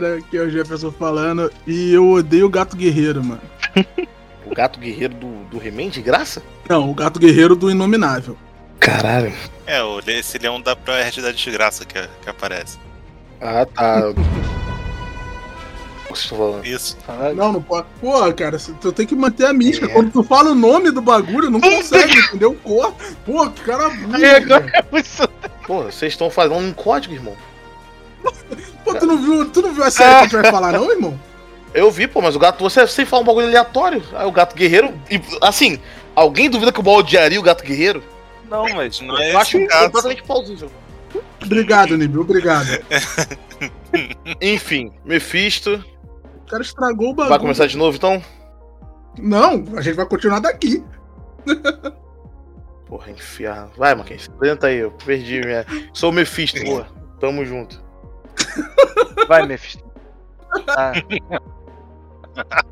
galera, que é o Jefferson falando. E eu odeio o gato guerreiro, mano. O gato guerreiro do, do He-Man de graça? Não, o gato guerreiro do Inominável. Caralho. É, o- esse leão da Proerd da desgraça que, que aparece. Ah, tá. Falando? Isso. Não, não pode. Pô, cara, tu tem que manter a mística. É. Quando tu fala o nome do bagulho, não consegue, entendeu? Cor. Pô, que cara burro. Isso. Pô, vocês estão falando em código, irmão. Pô, tu não viu, tu não viu a série que a gente vai falar, não, irmão? Eu vi, pô, mas o gato, você sem falar um bagulho aleatório. Aí o gato guerreiro. E, assim, alguém duvida que o Ball odiaria o gato guerreiro? Não, mas não é Eu acho caso. completamente plausível. Obrigado, Nibi, obrigado. Enfim, Mephisto. O cara estragou o bagulho. Vai começar de novo então? Não, a gente vai continuar daqui. Porra, enfiar. Vai, Marquinhos. Apresenta aí, eu perdi minha. Sou o Mephisto, porra. Tamo junto. Vai, Mephisto. Ah.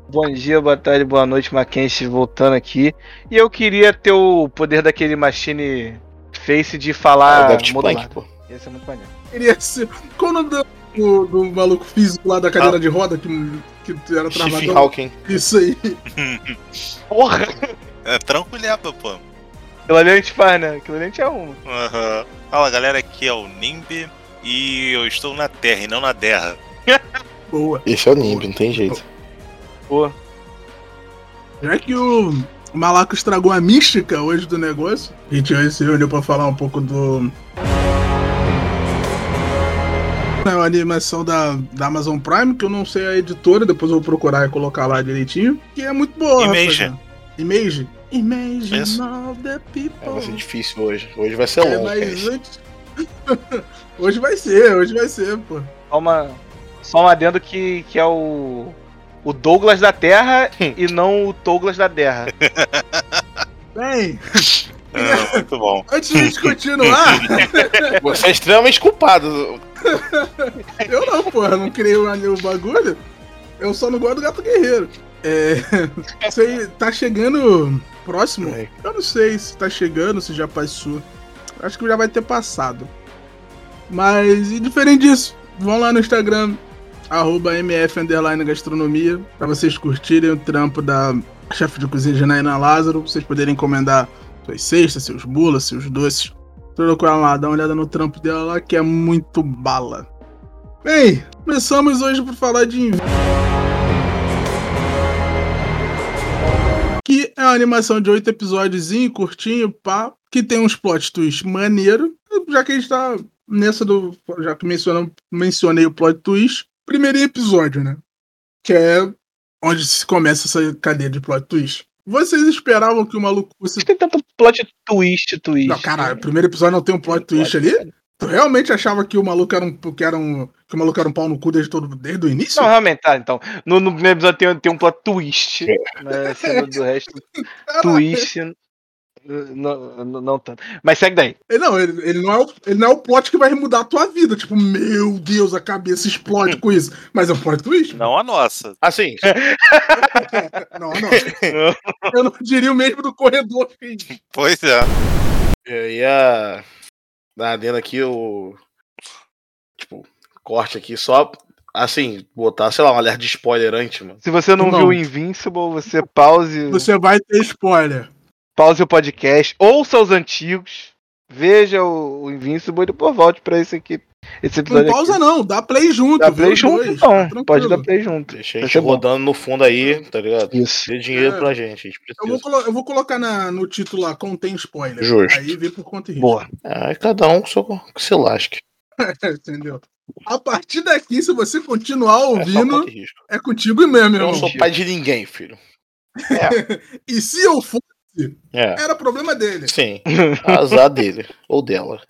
Bom dia, boa tarde, boa noite, Mackenzie voltando aqui. E eu queria ter o poder daquele machine face de Ah, falar o Daft modulado. Plank, pô. Ia ser muito maneiro. Queria ser. Qual o nome do, do, do maluco físico lá da cadeira de roda que, que era Stephen travadão? Hawking. Isso aí. Porra! É tranquilhapa, pô. Aquilo ali a gente faz, né? Aquilo ali a gente é um. Aham. Fala galera, aqui é o Nimbi e eu estou na Terra e não na Terra. Boa. Esse é o Nimbi, não tem jeito. Pô. Já que o Malaco estragou a mística hoje do negócio, a gente hoje se reuniu pra falar um pouco do. É uma animação da, da Amazon Prime, que eu não sei a editora, depois eu vou procurar e colocar lá direitinho. Que é muito boa. Image. rapaziada. Image? Image Isso. of the people. É, vai ser difícil hoje. Hoje vai ser É, longo. mas cara. antes. hoje vai ser, hoje vai ser, pô. Só, uma, só um adendo que, que é o. O Douglas da Terra e não o Douglas da Terra. Bem, Ah, muito bom. antes de a gente continuar, Você é extremamente culpado. eu não, porra, não criei o, bagulho. Eu só não gosto do gato guerreiro. É. Isso aí tá chegando próximo. É. Eu não sei se tá chegando, se já passou. Acho que já vai ter passado. Mas, e diferente disso, vão lá no Instagram, arroba MF gastronomia, pra vocês curtirem o trampo da chefe de cozinha Janaína Lázaro, pra vocês poderem encomendar suas cestas, seus bolos, seus doces. Tudo com ela lá, dá uma olhada no trampo dela lá, que é muito bala. Bem, começamos hoje por falar de que é uma animação de oito episódios, curtinho, pá, que tem uns plot twist maneiro. Já que a gente tá nessa do. Já que mencionei o plot twist, primeiro episódio, né? Que é onde se começa essa cadeia de plot twist. Vocês esperavam que o maluco fosse. Tem tanto plot twist, twist. Não, caralho, o primeiro episódio não tem um plot twist ali? Tu realmente achava que o maluco era um. Que, era um, que o maluco era um pau no cu desde, todo, desde o início? Não, realmente, tá, então. No, no primeiro episódio tem, tem um plot twist. Mas sendo do resto, Caralho. twist. Não, não, não tanto. Mas segue daí. Ele não, ele, ele não é o, ele não é o plot que vai mudar a tua vida. Tipo, meu Deus, a cabeça explode com isso. Mas é um plot twist? Não a nossa. Assim, Não, não. Eu não diria o mesmo do corredor. filho. Pois é. eu ia dar adendo aqui o. Tipo, corte aqui só. Assim, botar, sei lá, um alerta de spoiler antes, mano. Se você não, Não. viu Invincible, você pause, Você vai ter spoiler. Pause o podcast, ouça os antigos, veja o, o Invincible e depois volte pra esse aqui. Esse Não episódio pausa, aqui. não. Dá play junto. Dá play junto, dois, então. tranquilo. Pode dar play junto. Deixa a gente ser bom. rodando no fundo aí, tá ligado? Isso. Dê dinheiro É. pra gente, a gente Eu vou, colo- eu vou colocar na- no título lá, contém spoiler. Justo. Aí vê por conta e risco. Boa. Ah, cada um só que se lasque. Entendeu? A partir daqui, se você continuar É ouvindo, risco. é contigo mesmo, Eu meu não irmão. sou pai de ninguém, filho. E se eu for, É. era problema dele. Sim. Azar dele. Ou dela.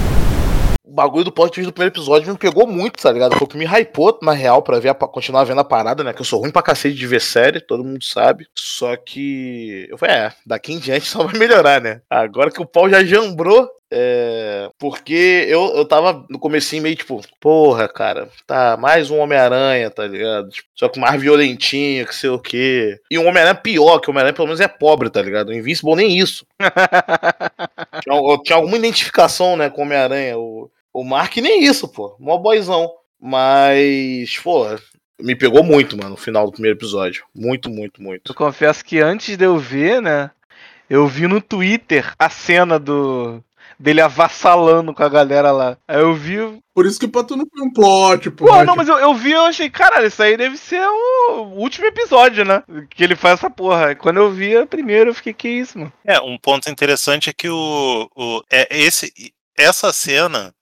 O bagulho do plot twist do primeiro episódio me pegou muito, tá ligado? Foi o que me hypou, na real, pra ver a, pa- continuar vendo a parada, né? Que eu sou ruim pra cacete de ver série, todo mundo sabe. Só que. Eu falei, é, daqui em diante só vai melhorar, né? Agora que o pau já jambrou. É. Porque eu, eu tava no comecinho meio tipo, porra, cara, tá, mais um Homem-Aranha, tá ligado? Tipo, só que mais violentinho, que sei o quê. E um Homem-Aranha pior, que o Homem-Aranha pelo menos é pobre, tá ligado? O Invincible nem isso. Tinha, eu tinha alguma identificação, né, com o Homem-Aranha. O, o Mark nem isso, pô. Mó boyzão. Mas, pô, Me pegou muito, mano, no final do primeiro episódio. Muito, muito, Eu muito. confesso que antes de eu ver, né? Eu vi no Twitter a cena do. Dele avassalando com a galera lá. Aí eu vi. Por isso que pra tu não foi um plot, pô. Pô, não, mas eu, eu vi e eu achei, caralho, isso aí deve ser o último episódio, né? Que ele faz essa porra. Aí Quando eu vi a primeira, eu fiquei, que isso, mano? É, um ponto interessante é que o, o é esse essa cena,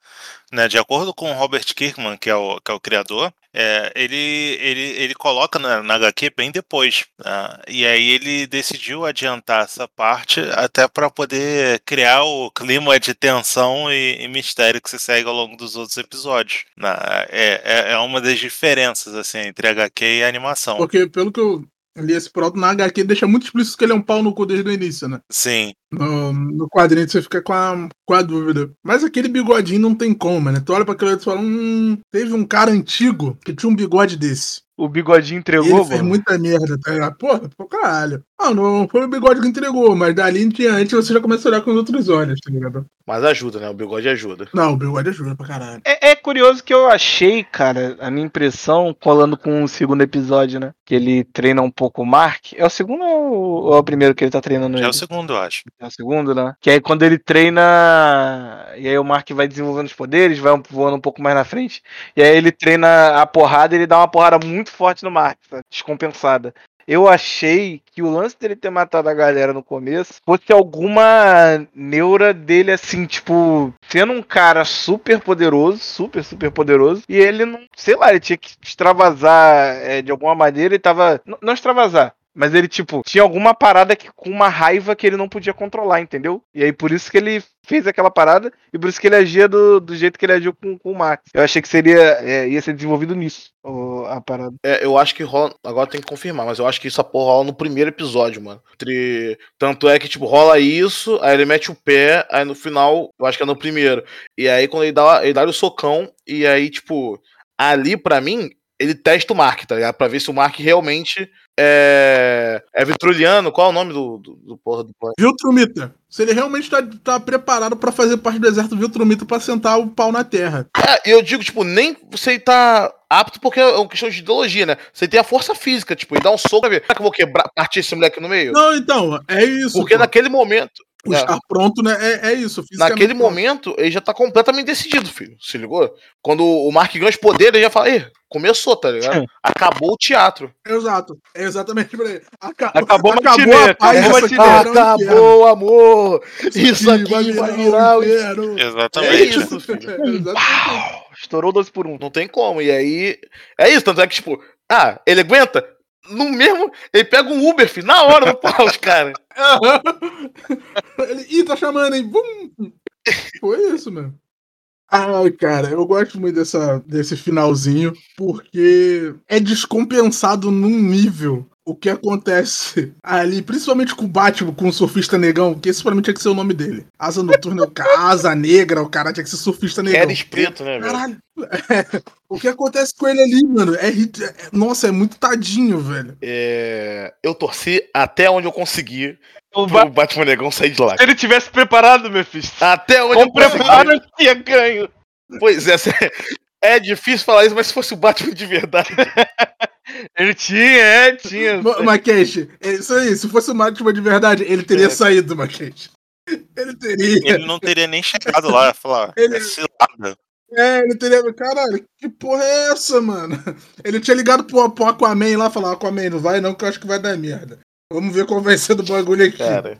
né, de acordo com Robert Kirkman, que é o, que é o criador, é, ele, ele, ele coloca na, na HQ bem depois. né, e aí ele decidiu adiantar essa parte até para poder criar o clima de tensão e, e mistério que se segue ao longo dos outros episódios. né. é, é, é uma das diferenças assim, entre HQ e animação. Porque pelo que eu li esse proto na HQ, deixa muito explícito que ele é um pau no cu desde o início, né? Sim, No, no quadrinho você fica com a, com a dúvida. Mas aquele bigodinho não tem como, né? Tu olha pra aquele outro e fala: hum, teve um cara antigo que tinha um bigode desse. O bigodinho E entregou, ele fez mano. muita merda, tá ligado? Porra, pô, caralho. Ah, não foi o bigode que entregou, mas dali em diante você já começa a olhar com os outros olhos, tá ligado? Mas ajuda, né? O bigode ajuda. Não, o bigode ajuda pra caralho. É, é curioso que eu achei, cara, a minha impressão, colando com o segundo episódio, né? Que ele treina um pouco o Mark. É o segundo ou é o primeiro que ele tá treinando já é ele? o segundo, eu acho. É o segundo, né? Que aí quando ele treina. E aí o Mark vai desenvolvendo os poderes, vai voando um pouco mais na frente. E aí ele treina a porrada e ele dá uma porrada muito forte no Mark, tá? descompensada. Eu achei que o lance dele ter matado a galera no começo fosse alguma neura dele, assim, tipo, sendo um cara super poderoso, super, super poderoso, e ele não, sei lá, ele tinha que extravasar é, de alguma maneira, ele tava. Não extravasar. Mas ele, tipo, tinha alguma parada que, com uma raiva que ele não podia controlar, entendeu? E aí por isso que ele fez aquela parada e por isso que ele agia do, do jeito que ele agiu com, com o Max. Eu achei que seria. é, ia ser desenvolvido nisso, o- a parada. É, eu acho que rola. Agora tem que confirmar, mas eu acho que isso a porra rola no primeiro episódio, mano. Entre... Tanto é que, tipo, rola isso, aí ele mete o pé, aí no final, eu acho que é no primeiro. E aí quando ele dá, ele dá o socão, e aí, tipo, ali pra mim, ele testa o Mark, tá ligado? Pra ver se o Mark realmente é. É vitruliano. Qual é o nome do, do, do porra do plano? Viltrumita. Se ele realmente tá, tá preparado pra fazer parte do exército Viltrumita pra sentar o pau na terra. É, eu digo, tipo, nem você tá apto porque é uma questão de ideologia, né? Você tem a força física, tipo, e dá um soco pra ver. Será que eu vou quebrar, partir esse moleque no meio? Não, então, é isso. Porque pô. naquele momento, O é. estar pronto, né? É, é isso. naquele momento, ele já tá completamente decidido, filho. Se ligou? Quando o Mark ganha os poderes, ele já fala, Ih, começou, tá ligado? Acabou o teatro. Exato. É exatamente por aí. Acabou, Acabou acabou a paz, acabou. Acabou o amor! Isso aqui aqui vai vai virar o inferno. É Exatamente. isso, filho. Exatamente. Estourou 12 por 1. Não tem como. E aí. É isso, tanto é que, tipo, ah, ele aguenta? No mesmo. Ele pega um Uber, filho, na hora no pau, os caras. Ele, Ih, tá chamando, hein? Bum! Foi isso, mesmo. Ai, cara, eu gosto muito dessa, desse finalzinho, porque é descompensado num nível o que acontece ali, principalmente com o Batman, com o surfista negão, que esse pra mim tinha que ser o nome dele. Asa noturna, o asa negra, o cara tinha que ser surfista negão. Era preto, né, velho? Caralho. É, o que acontece com ele ali, mano, é, é- Nossa, é muito tadinho, velho. É, eu torci até onde eu consegui O pro Batman Negão sair de lá. Se ele tivesse preparado, meu filho. Até onde Com eu consegui. preparo, ele tinha ganho. Pois é, é difícil falar isso, mas se fosse o Batman de verdade. Ele tinha, é, tinha. Ma- Maquete, é isso aí, se fosse o Batman de verdade, ele teria É. saído, Maquete. Ele teria. Ele não teria nem chegado lá falar, Ele- é cilada. É, ele teria. Caralho, que porra é essa, mano? Ele tinha ligado pro, pro Aquaman lá e falou: Aquaman, não vai não, que eu acho que vai dar merda. Vamos ver qual vai ser do bagulho aqui. Cara,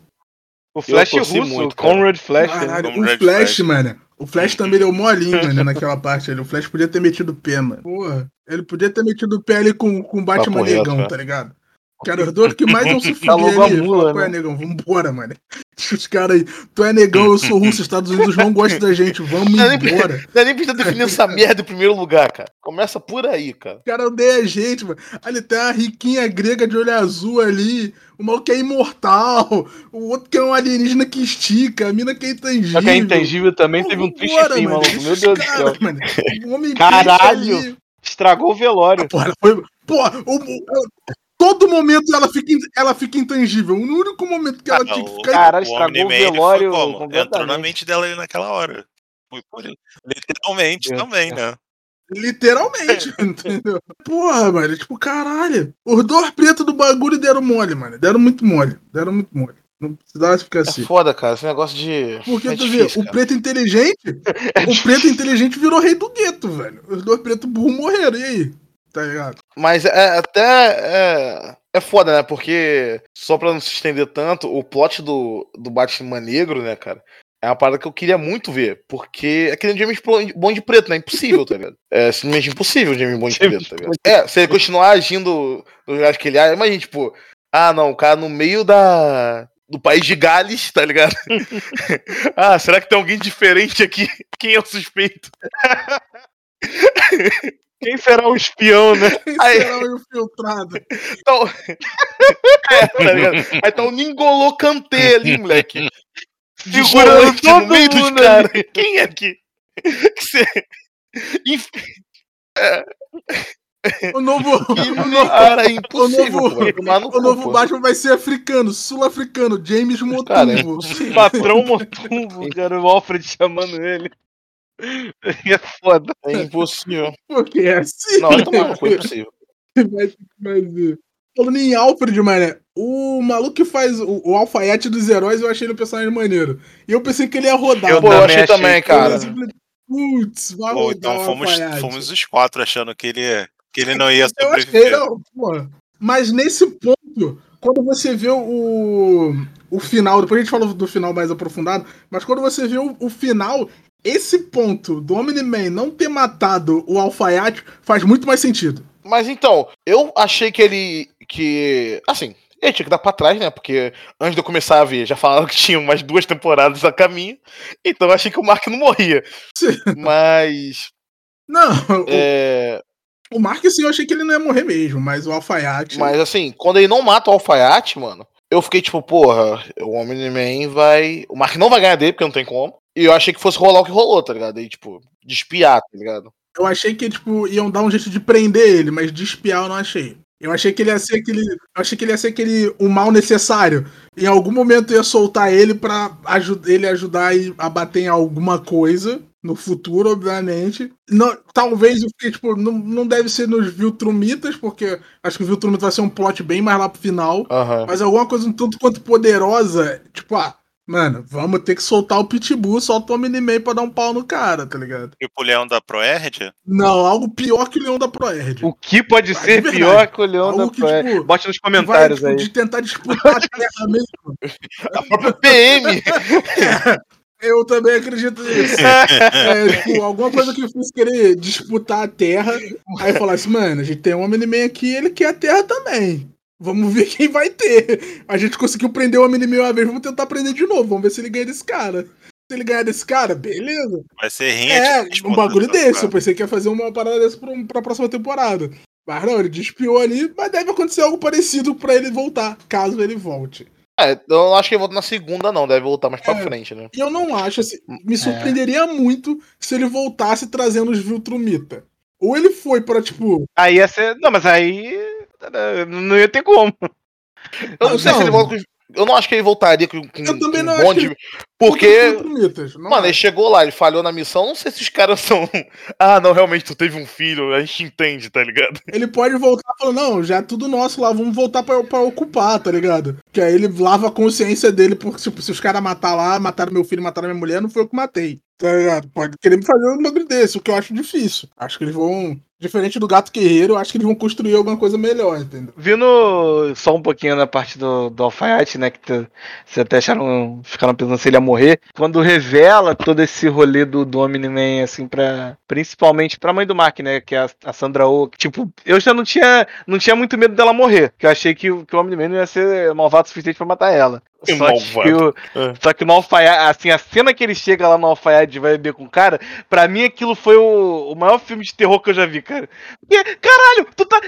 O Flash russo, muito, o. Conrad Flash. né? Caralho, o Flash, Flash. mano. O Flash também deu molinho, mano, naquela parte ali. O Flash podia ter metido o pé, mano. Porra, ele podia ter metido o pé ali com, com o Batman Papo negão, né? tá ligado? Que era os dois que mais vão se fuder a ali. mula, Qual é, né? negão? Vambora, mano. Os caras aí, tu é negão, eu sou russo, Estados Unidos não gostam da gente, vamos Não é nem- embora. não é nem precisa definir essa merda em primeiro lugar, cara. Começa por aí, cara. O cara odeia a gente, mano. Ali tem a riquinha grega de olho azul ali. O mal que é imortal. O outro que é um alienígena que estica. A mina que é intangível. Só que é intangível também teve um assim, mano. maluco. Meu Deus do céu. mano. O homem Caralho. Estragou o velório. Porra, ela foi. Porra, o- o- todo momento ela fica, ela fica intangível. O único momento que ela Ah, tinha que o- ficar. Cara, o estragou o ele velório foi como? completamente. Entrou na mente dela ali naquela hora. Foi por ele. Literalmente Deus também, né? Literalmente, entendeu? Porra, mano, tipo, caralho. Os dois pretos do bagulho deram mole, mano. Deram muito mole. Deram muito mole. Não precisava ficar É assim. foda, cara. Esse negócio de. Porque é tu difícil, vê, o cara. preto inteligente, o preto inteligente virou rei do gueto, velho. Os dois pretos burros morreram, e aí? Tá ligado? Mas é até. É, é foda, né? Porque, só pra não se estender tanto, o plot do, do Batman Negro, né, cara? É uma parada que eu queria muito ver. Porque é aquele James Bond preto, né? Impossível, tá ligado? É simplesmente impossível o James Bond preto, tá ligado? É, se ele continuar agindo do jeito que ele age, imagina, tipo, ah, não, o cara no meio da. Do país de Gales, tá ligado? ah, será que tem alguém diferente aqui? Quem é o suspeito? Quem será o espião, né? Quem Aí- será o infiltrado? Então... é, tá ligado? Aí tá o Ningolo Kanté ali, moleque. Segurando volante no todo meio dos mundo caras. Quem é que. que cê... Inf- O novo, o novo, Cara, é impossível, o novo- pô. No o cu, novo pô. Batman vai ser africano, sul-africano, James Cara, é Motumbo. Patrão Motumbo, cara, o Alfred chamando ele. É foda. É impossível. Porque é assim. Não, vai tomar é impossível. Falando em Alfred, mané, o maluco que faz o, o alfaiate dos heróis, eu achei ele um personagem maneiro. E eu pensei que ele ia rodar. Eu Pô, eu também achei achei. também, Eu cara. Putz, vai rodar então o fomos, fomos os quatro achando que ele, que ele não ia Eu achei, sobreviver. não, pô. Mas nesse ponto, quando você vê o, o final, depois a gente fala do final mais aprofundado, mas quando você vê o, o final, esse ponto do Omni-Man não ter matado o alfaiate faz muito mais sentido. Mas então, eu achei que ele. que. Assim, ele tinha que dar pra trás, né? Porque antes de eu começar a ver, já falaram que tinha umas duas temporadas a caminho. Então eu achei que o Mark não morria. Sim. Mas. Não, É, o, o Mark sim, eu achei que ele não ia morrer mesmo, mas o alfaiate. mas assim, quando ele não mata o alfaiate, mano, eu fiquei tipo, porra, o Omni-Man vai. O Mark não vai ganhar dele, porque não tem como. E eu achei que fosse rolar o que rolou, tá ligado? Aí, tipo, de espiar, tá ligado? Eu achei que, tipo, iam dar um jeito de prender ele, mas de espiar eu não achei. Eu achei que ele ia ser aquele. Eu achei que ele ia ser aquele o mal necessário. Em algum momento ia soltar ele pra aju ele ajudar e- a bater em alguma coisa. No futuro, obviamente. Não, talvez eu fiquei, tipo, não, não deve ser nos Viltrumitas, porque acho que o Viltrumita vai ser um plot bem mais lá pro final. Aham. Mas alguma coisa um tanto quanto poderosa, tipo, ah, mano, vamos ter que soltar o Pitbull, solta o Omni-Man pra dar um pau no cara, tá ligado? Tipo o leão da Proerd? Não, algo pior que o Leão da Proerd. O que pode Mas ser pior que o Leão algo da Proerd? tipo, Bote nos Que vai, comentários tipo, aí. de tentar disputar a terra mesmo. A própria PM! Eu também acredito nisso. É, tipo, alguma coisa que eu fiz querer disputar a terra. Aí falar assim, mano, a gente tem um Omni-Man aqui ele quer a terra também. Vamos ver quem vai ter. A gente conseguiu prender o Omni-Man uma vez, vamos tentar prender de novo. Vamos ver se ele ganha desse cara. Se ele ganhar desse cara, beleza. Vai ser rinha É, de um bagulho desse. cara? Eu pensei que ia fazer uma parada dessa pra, pra próxima temporada. Mas não, ele despiou ali, mas deve acontecer algo parecido pra ele voltar, caso ele volte. É, eu não acho que ele volta na segunda, não. Deve voltar mais pra É. frente, né? E eu não acho, assim, me surpreenderia muito se ele voltasse trazendo os Viltrumita. Ou ele foi pra, tipo, Aí ia ser. Não, mas aí. Não ia ter como. Eu não sei Não. se ele volta com. Eu não acho que ele voltaria com, com, Eu também com não um acho monte que-. Porque. Não Mano, ele acho. chegou lá, ele falhou na missão. Não sei se os caras são. Ah, não, realmente, tu teve um filho, a gente entende, tá ligado? Ele pode voltar falando, não, já é tudo nosso lá, vamos voltar pra, pra ocupar, tá ligado? Que aí ele lava a consciência dele, porque, tipo, se os caras matar lá, mataram meu filho, mataram minha mulher, não foi eu que matei. Tá ligado? Pode querer me fazer um bagulho desse, o que eu acho difícil. Acho que eles vão. Diferente do gato guerreiro, eu acho que eles vão construir alguma coisa melhor, entendeu? Vindo só um pouquinho na parte do, do alfaiate, né? Que vocês até acharam, ficaram pensando se ele ia morrer. Quando revela todo esse rolê do, do Omni-Man, assim, pra. Principalmente pra mãe do Mark, né? Que é a, a Sandra Oh. que, Tipo, eu já não tinha, não tinha muito medo dela morrer. Que eu achei que, o- que o Omni-Man não ia ser malvado o suficiente pra matar ela. Que Só que, malvado. o- É. só que no alfaiate, assim, a cena que ele chega lá no alfaiate e vai beber com o cara, pra mim aquilo foi o, o maior filme de terror que eu já vi, cara. Porque, caralho, tu tá.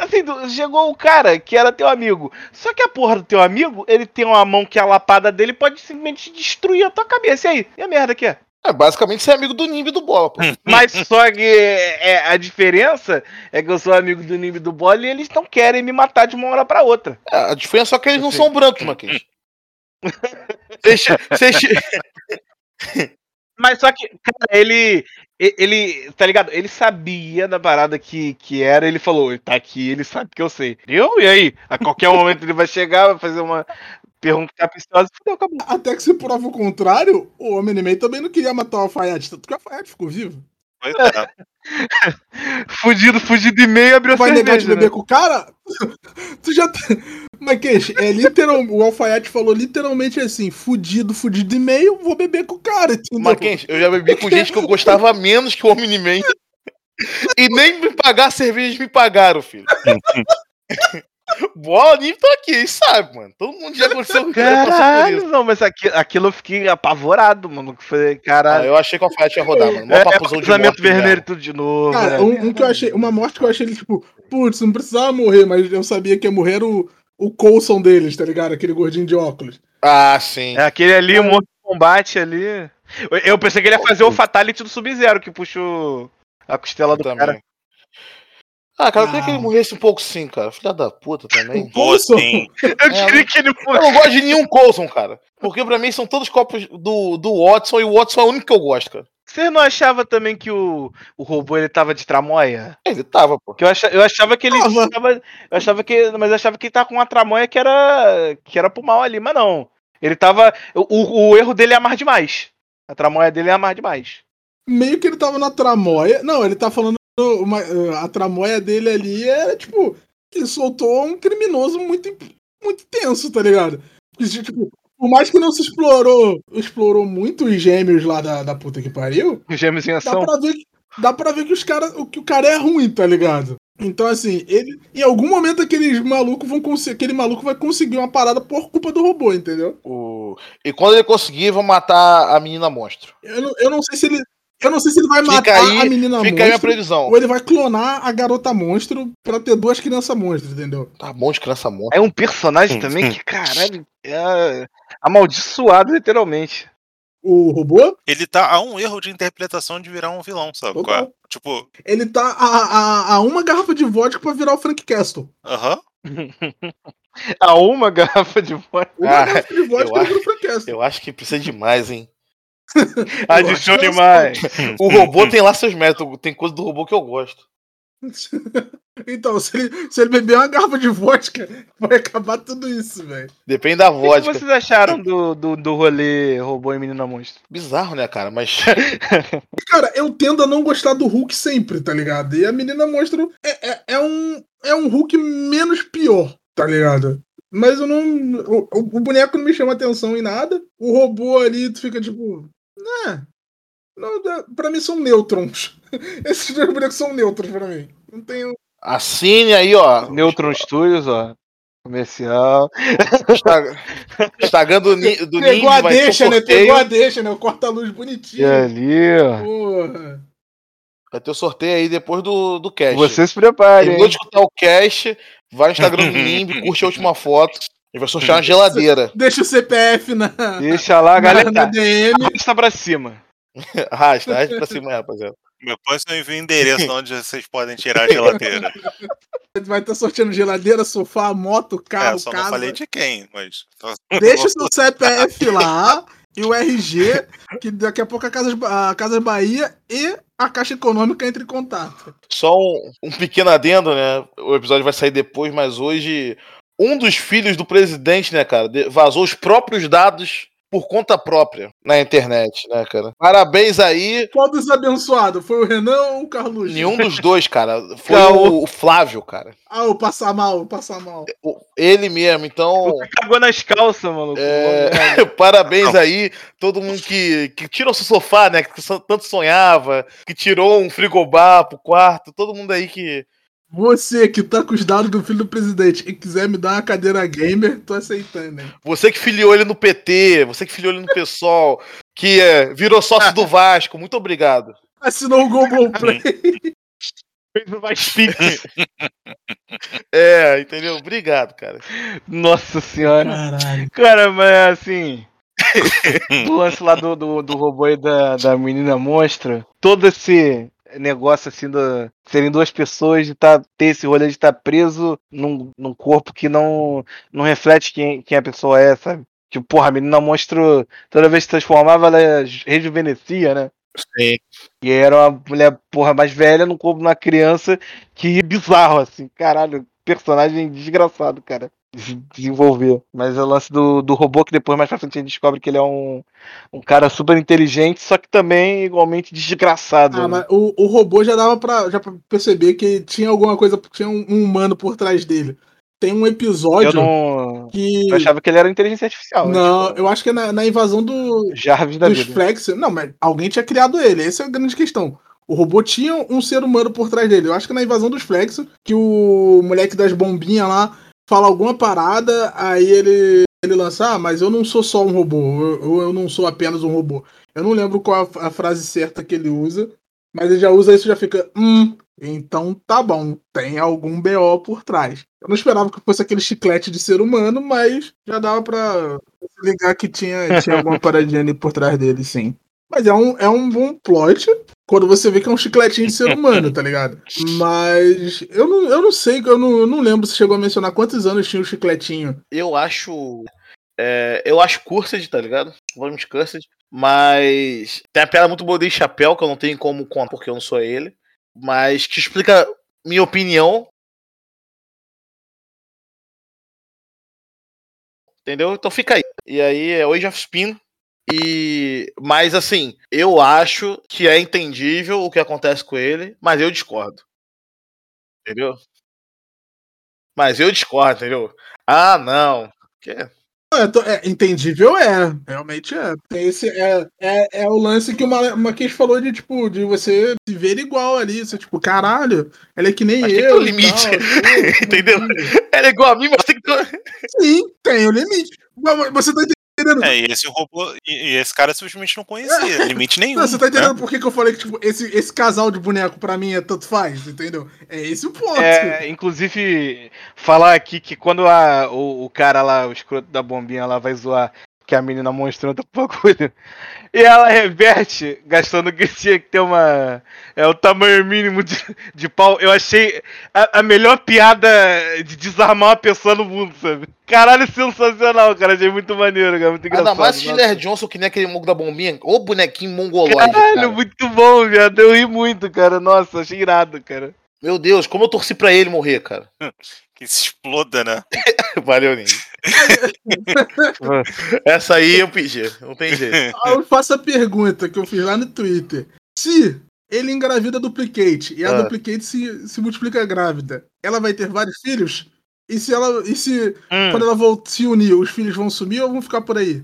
Assim, tu- chegou o cara que era teu amigo. Só que a porra do teu amigo, ele tem uma mão que é a lapada dele pode simplesmente destruir a tua cabeça. E aí? E a merda que é? É, basicamente ser amigo do Nimb e do Bola, pô. Mas só que é, a diferença é que eu sou amigo do Nimb e do Bola e eles não querem me matar de uma hora pra outra. É, a diferença é só que eles não são brancos, Marquinhos. Vocês che- Mas só que, cara, ele. E- ele, tá ligado? Ele sabia da parada que, que era, ele falou, ele tá aqui, ele sabe que eu sei. Eu? E aí? A qualquer momento ele vai chegar, vai fazer uma pergunta capciosa, fudeu, acabou. Até que se prova o contrário, o Homem-Man também não queria matar o Alfaiate, tanto que o Alfaiate ficou vivo. Pois é. Fudido, fudido e meio, abriu a Vai negar de cerveja, beber né? com o cara? tu já. tá- Mas que é literal, o Alfaiate falou literalmente assim: fudido, fudido e meio, vou beber com o cara, entendeu? Mackenzie, eu já bebi com gente que eu gostava menos que o Omni-Man. E nem me pagar cervejas me pagaram, filho. Bola nem tô aqui, sabe, mano. Todo mundo já aconteceu por Caralho, não, mas aqui, aquilo eu fiquei apavorado, mano. Que foi, Ah, caralho. eu achei que o Alfaiate ia rodar, mano. Mó é, é papuzão de cruzamento morte, vermelho né? tudo de novo. Cara, né? um, um que eu achei, uma morte que eu achei ele, tipo, putz, não precisava morrer, mas eu sabia que ia morrer era o, o Coulson deles, tá ligado? Aquele gordinho de óculos. Ah, sim. É aquele ali, o morto de combate ali. Eu, eu pensei que ele ia fazer o Fatality do Sub-Zero, que puxa o- a costela do também. cara. Ah, cara, eu queria que Ah. ele morresse um pouco sim, cara. Filha da puta também. Pô, Coulson. sim. Eu É, queria que ele Eu não gosto de nenhum Coulson, cara. Porque pra mim são todos copos do, do Watson e o Watson é o único que eu gosto, cara. Você não achava também que o, o robô ele tava de tramóia? Ele tava, pô. Que eu, acha, eu achava que ele Tava. tava. Eu achava que. Mas eu achava que ele tava com uma tramóia que era. que era pro mal ali, mas não. Ele tava. O, o erro dele é amar demais. A tramóia dele é amar demais. Meio que ele tava na tramóia. Não, ele tá falando. Uma, a tramóia dele ali era, tipo, ele soltou um criminoso muito, muito tenso, tá ligado? Porque, tipo, por mais que não se explorou, explorou muito os gêmeos lá da, da puta que pariu, Os gêmeos em dá ação. pra ver que, dá pra ver que, os cara, o- que o cara é ruim, tá ligado? Então, assim, ele. Em algum momento aqueles malucos vão conseguir. Aquele maluco vai conseguir uma parada por culpa do robô, entendeu? O... E quando ele conseguir, vão matar a menina monstro. Eu não, eu não sei se ele. Eu não sei se ele vai Fica matar aí- a menina Fica aí minha monstro. previsão. Ou ele vai clonar a garota monstro pra ter duas crianças monstros, entendeu? Tá bom de criança monstro. É um personagem também que, caralho, é amaldiçoado, literalmente. O robô, Ele tá a um erro de interpretação de virar um vilão, sabe? Total. qual é? Tipo, ele tá a, a, a uma garrafa de vodka pra virar o Frank Castle. aham. A uma garrafa de vodka. Uma Ah, garrafa de vodka pra virar o Frank Castle. Eu acho que precisa de mais, hein? Adicione que mais. O robô tem lá seus métodos. Tem coisa do robô que eu gosto. Então, se ele, se ele beber uma garrafa de vodka, vai acabar tudo isso, velho. Depende da O que vodka. vocês acharam do, do, do rolê robô e menina monstro? Bizarro, né, cara? Mas Cara, eu tendo a não gostar do Hulk sempre, tá ligado? E a menina monstro é, é, é um, é um Hulk menos pior, tá ligado? Mas eu não. O, o boneco não me chama atenção em nada. O robô ali, tu fica tipo. Né? Não, pra mim são nêutrons. Esses dois bonecos são nêutrons pra mim. Não tenho. assine aí, ó. Neutron Studios, ó. Comercial. Insta- Instagram do, do Pegou Ninja a um deixa, né? Pegou a deixa, né? O corta-luz E bonitinho. ali, ó. Porra. Vai ter o sorteio aí depois do, do cast. Você se prepare, Terminou hein? de escutar o cast, vai no Instagram do Nimb, curte a última foto. E vai sortear uma geladeira. Deixa o CPF na, Deixa lá, galera. na DM. Arrasta pra cima. Arrasta, arrasta pra cima, aí, rapaziada. Depois eu envio o endereço de onde vocês podem tirar a geladeira. Vai estar sorteando geladeira, sofá, moto, carro, é, só casa. não falei de quem, mas. Deixa o seu CPF lá e o RG, que daqui a pouco a Casas, a Casas Bahia e a Caixa Econômica entre em contato. Só um, um pequeno adendo, né? O episódio vai sair depois, mas hoje um dos filhos do presidente, né, cara, vazou os próprios dados por conta própria na internet, né, cara? Parabéns aí. Qual dos abençoados? Foi o Renan ou o Carlos? Nenhum dos dois, cara. Foi o, o Flávio, cara. Ah, o passar mal, o passar mal. Ele mesmo. Então, Você cagou nas calças, maluco. É, parabéns aí, todo mundo que, que tirou seu sofá, né? Que tanto sonhava, que tirou um frigobar pro quarto, todo mundo aí que. Você que tá com os dados do filho do presidente e quiser me dar uma cadeira gamer, tô aceitando, hein? Você que filiou ele no PT, você que filiou ele no PSOL, que é, virou sócio do Vasco, muito obrigado. Assinou o Google Play. Fez o mais pix. É, entendeu? Obrigado, cara. Nossa senhora. Caralho. Cara, mas assim. o lance lá do, do, do robô e da, da menina monstra. Todo esse negócio assim do serem duas pessoas de tá, ter esse rolê de estar preso num, num corpo que não, não reflete quem, quem a pessoa é, sabe? Tipo, porra, a menina monstro, toda vez que se transformava, ela rejuvenescia, né? Sim. E era uma mulher, porra, mais velha num corpo de uma criança. Que bizarro, assim. Caralho, personagem desgraçado, cara. De Desenvolver. Mas é o lance do, do robô que depois, mais pra frente, a gente descobre que ele é um, um cara super inteligente, só que também igualmente desgraçado. Ah, né? mas o, o robô já dava pra, já pra perceber que tinha alguma coisa, tinha um, um humano por trás dele. Tem um episódio não. que. Eu achava que ele era inteligência artificial. Não, tipo, eu acho que é na, na invasão do, Jarvis da dos vida. Flex. Não, mas alguém tinha criado ele. Essa é a grande questão. O robô tinha um ser humano por trás dele. Eu acho que na invasão dos Flex, que o moleque das bombinhas lá fala alguma parada, aí ele, ele lança, ah, mas eu não sou só um robô, eu, eu- não sou apenas um robô. Eu não lembro qual a, a frase certa que ele usa, mas ele já usa isso e já fica, hum, então tá bom, tem algum BO por trás. Eu não esperava que fosse aquele chiclete de ser humano, mas já dava pra ligar que tinha, tinha alguma paradinha ali por trás dele, sim. Mas é um, é um bom plot quando você vê que é um chicletinho de ser humano, tá ligado? Mas eu não, eu não sei, eu não, eu não lembro se chegou a mencionar quantos anos tinha o chicletinho. Eu acho. é, eu acho Cursed, tá ligado? Vamos Cursed. Mas tem a piada muito boa de chapéu, que eu não tenho como contar porque eu não sou ele. Mas que explica minha opinião. Entendeu? Então fica aí. E aí é Age of Spin. E. Mas assim, eu acho que é entendível o que acontece com ele, mas eu discordo. Entendeu? Mas eu discordo, entendeu? Ah, não. Que- É, é, entendível é, realmente é. Esse é, é, é o lance que o Ma- Marquês falou de, tipo, de você se ver igual ali. Você, tipo, caralho, ela é que nem Mas tem que eu. ter um limite, tal, entendeu? Ela é igual a mim, mas tem que ter. Sim, tem o limite. Mas Você tá entendendo? É, e esse robô. E, e esse cara simplesmente não conhecia. Limite nenhum. Não, você tá né? entendendo por que, que eu falei que tipo, esse, esse casal de boneco pra mim é tanto faz, entendeu? É esse o ponto. É, inclusive, falar aqui que quando a, o, o cara lá, o escroto da bombinha lá, vai zoar que a menina monstrou tá bagulho. E ela reverte, gastando que tinha que ter uma. É o tamanho mínimo de, de pau. Eu achei a, a melhor piada de desarmar uma pessoa no mundo, sabe? Caralho, sensacional, cara. Achei muito maneiro, cara. Muito engraçado. Ainda mais. Schiller Johnson, que nem aquele mongo da bombinha. Ô bonequinho mongoloide. Caralho, cara. muito bom, viado. Eu ri muito, cara. Nossa, achei irado, cara. Meu Deus, como eu torci pra ele morrer, cara. Que se exploda, né? Valeu, Ninho. Essa aí eu pedi, não tem jeito. Eu faço a pergunta que eu fiz lá no Twitter. Se ele engravida a Duplicate e a Ah. Duplicate se, se multiplica grávida, ela vai ter vários filhos? E se ela. E se Hum. quando ela volta, se unir, os filhos vão sumir ou vão ficar por aí?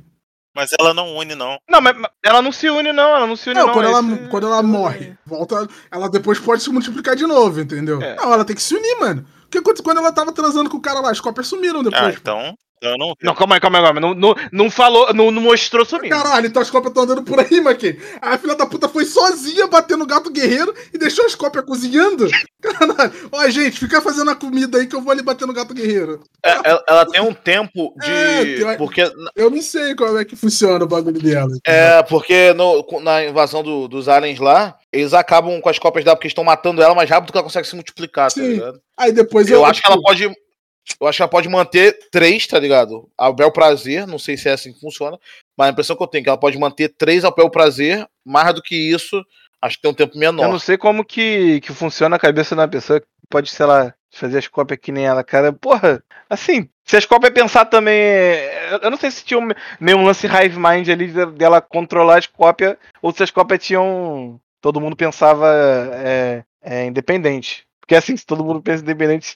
Mas ela não une, não. Não, mas ela não se une, não. Ela não se une, Não, não. quando, ela, esse- quando ela morre, volta. Ela depois pode se multiplicar de novo, entendeu? É. Não, ela tem que se unir, mano. Porque quando, quando ela tava transando com o cara lá, as cópias sumiram Ah, depois. Então. Eu não. Não, calma aí, calma aí, calma aí. Não, não, não falou, não, não mostrou sumindo. Caralho, então as cópias estão andando por aí, Maquin. A filha da puta foi sozinha batendo gato guerreiro e deixou as cópias cozinhando? Caralho. Ó, gente, fica fazendo a comida aí que eu vou ali bater no gato guerreiro. É, ela, ela tem um tempo de. É, tem- Porque. Eu não sei como é que funciona o bagulho dela. É, porque no- na invasão do- dos aliens lá, eles acabam com as cópias dela porque estão matando ela mais rápido que ela consegue se multiplicar, tá Sim. ligado? Aí depois Eu acho que ela pode. Eu acho que ela pode manter três, tá ligado? Ao bel prazer, não sei se é assim que funciona, mas a impressão que eu tenho é que ela pode manter três ao bel prazer, mais do que isso, acho que tem um tempo Eu não menor. sei como que, que funciona a cabeça da pessoa que pode, sei lá, fazer as cópias que nem ela, cara. Porra, assim, se as cópias pensar também. Eu não sei se tinha um, meio um lance hive mind ali de- dela controlar as cópias, ou se as cópias tinham. Todo mundo pensava é, é, independente. Porque assim, se todo mundo pensa independente,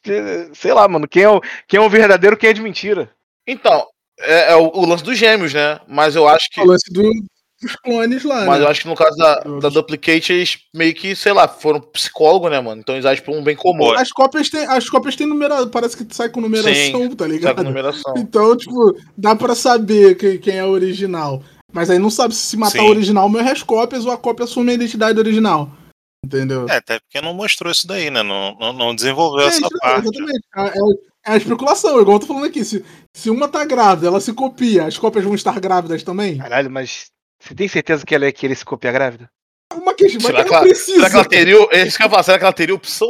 sei lá, mano, quem é o, quem é o verdadeiro, quem é de mentira. Então, é, é o, o lance dos gêmeos, né? Mas eu acho que. O lance do- dos clones lá, Mas né? eu acho que no caso da, da Duplicate, eles meio que, sei lá, foram psicólogo, né, mano? Então eles agem por um bem comum. As cópias têm, as cópias têm numeração, parece que sai com numeração, Sim, tá Sabe ligado? com numeração. Então, tipo, dá pra saber quem, quem é o original. Mas aí não sabe se se matar Sim. o original morre as cópias ou a cópia assume a identidade original. Entendeu? É, até porque não mostrou isso daí, né? Não, não, não desenvolveu essa Gente, não, parte. exatamente. É, é- é a especulação, igual eu tô falando aqui. Se, se uma tá grávida, ela se copia, as cópias vão estar grávidas também? Caralho, mas você tem certeza que ela ia querer se copiar grávida? Uma questão, mas Será que que, ela ela, precisa. será que ela teria. É isso que falar, será que ela teria opção?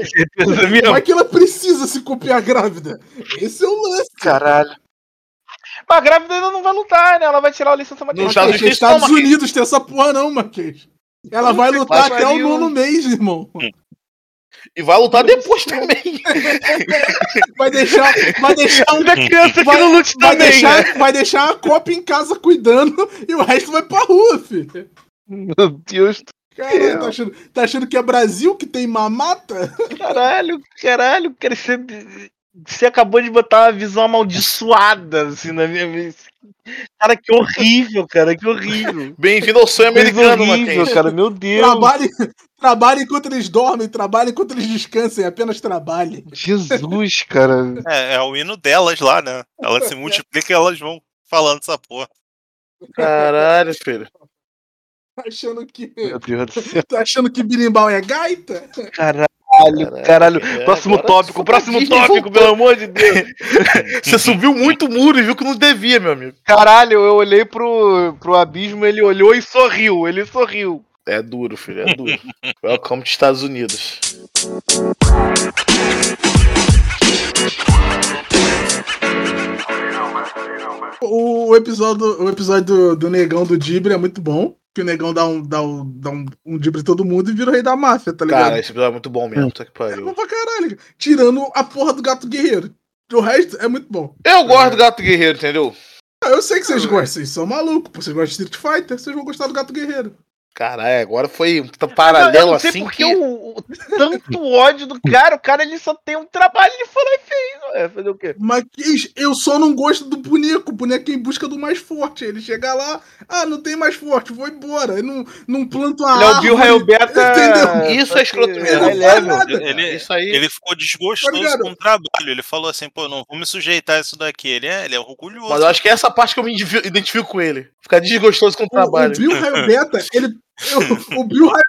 Como é que ela precisa se copiar grávida? Esse é o lance. Caralho. Mas a grávida ainda não vai lutar, né? Ela vai tirar a licença Nos maternidade. Estados Unidos, Estados. Unidos tem essa porra não, Marquês. Ela vai lutar que até o nono mês, irmão. E vai lutar depois também. Vai deixar, vai deixar um da criança que vai, não lute vai também, deixar, né? vai deixar a Copa em casa cuidando e o resto vai pra rua, filho. Meu Deus, Caralho, tá achando, tá achando que é Brasil que tem mamata? caralho, caralho, cara, você, você acabou de botar uma visão amaldiçoada, assim, na minha vida. Cara, que horrível, cara, que horrível. Bem-vindo ao sonho americano, horrível, cara, meu Deus. Trabalhe, trabalhe enquanto eles dormem, trabalhe enquanto eles descansem, apenas trabalhe. Jesus, cara. É, é o hino delas lá, né? Elas se multiplicam e elas vão falando essa porra. Caralho, filho. Tá achando que. Meu Deus do céu. Tá achando que birimbau é gaita? Caralho, Caralho, caralho. é, Próximo tópico, próximo tópico, voltou. pelo amor de Deus. Você subiu muito muro e viu que não devia, meu amigo. Caralho, eu olhei pro, pro abismo, ele olhou e sorriu, ele sorriu. É duro, filho, é duro. Welcome to Estados Unidos. O, o episódio, o episódio do, do negão do Dibre é muito bom. Que o negão dá um, dá um, dá um, um Dibre em todo mundo e vira o rei da máfia, tá ligado? Cara, esse episódio é muito bom mesmo, tá que é bom pariu. pra caralho. Tirando a porra do gato guerreiro. O resto é muito bom. Eu gosto do Gato Guerreiro, entendeu? Ah, Eu sei que vocês gostam, vocês são malucos. Vocês gostam de Street Fighter, vocês vão gostar do gato guerreiro. Caralho, agora foi um eu paralelo não sei assim porque que... o, o tanto ódio do cara, o cara ele só tem um trabalho, ele foi lá e fez. É, fazer o quê? Mas eu só não gosto do boneco. O boneco é em busca do mais forte. Ele chega lá, ah, não tem mais forte, vou embora. Ele não, não planta uma Ele é o Bill. Raio Beta. Isso é que escroto mesmo. Ele não level. nada. Ele, Isso aí. ele ficou desgostoso Tá ligado? com o trabalho. Ele falou assim, pô, não vou me sujeitar a isso daqui. Ele é, ele é orgulhoso. Mas eu acho que é essa parte que eu me identifi- identifico com ele. Ficar desgostoso com o O, o trabalho. Bill Raio Beta, ele. o, o Bill Raio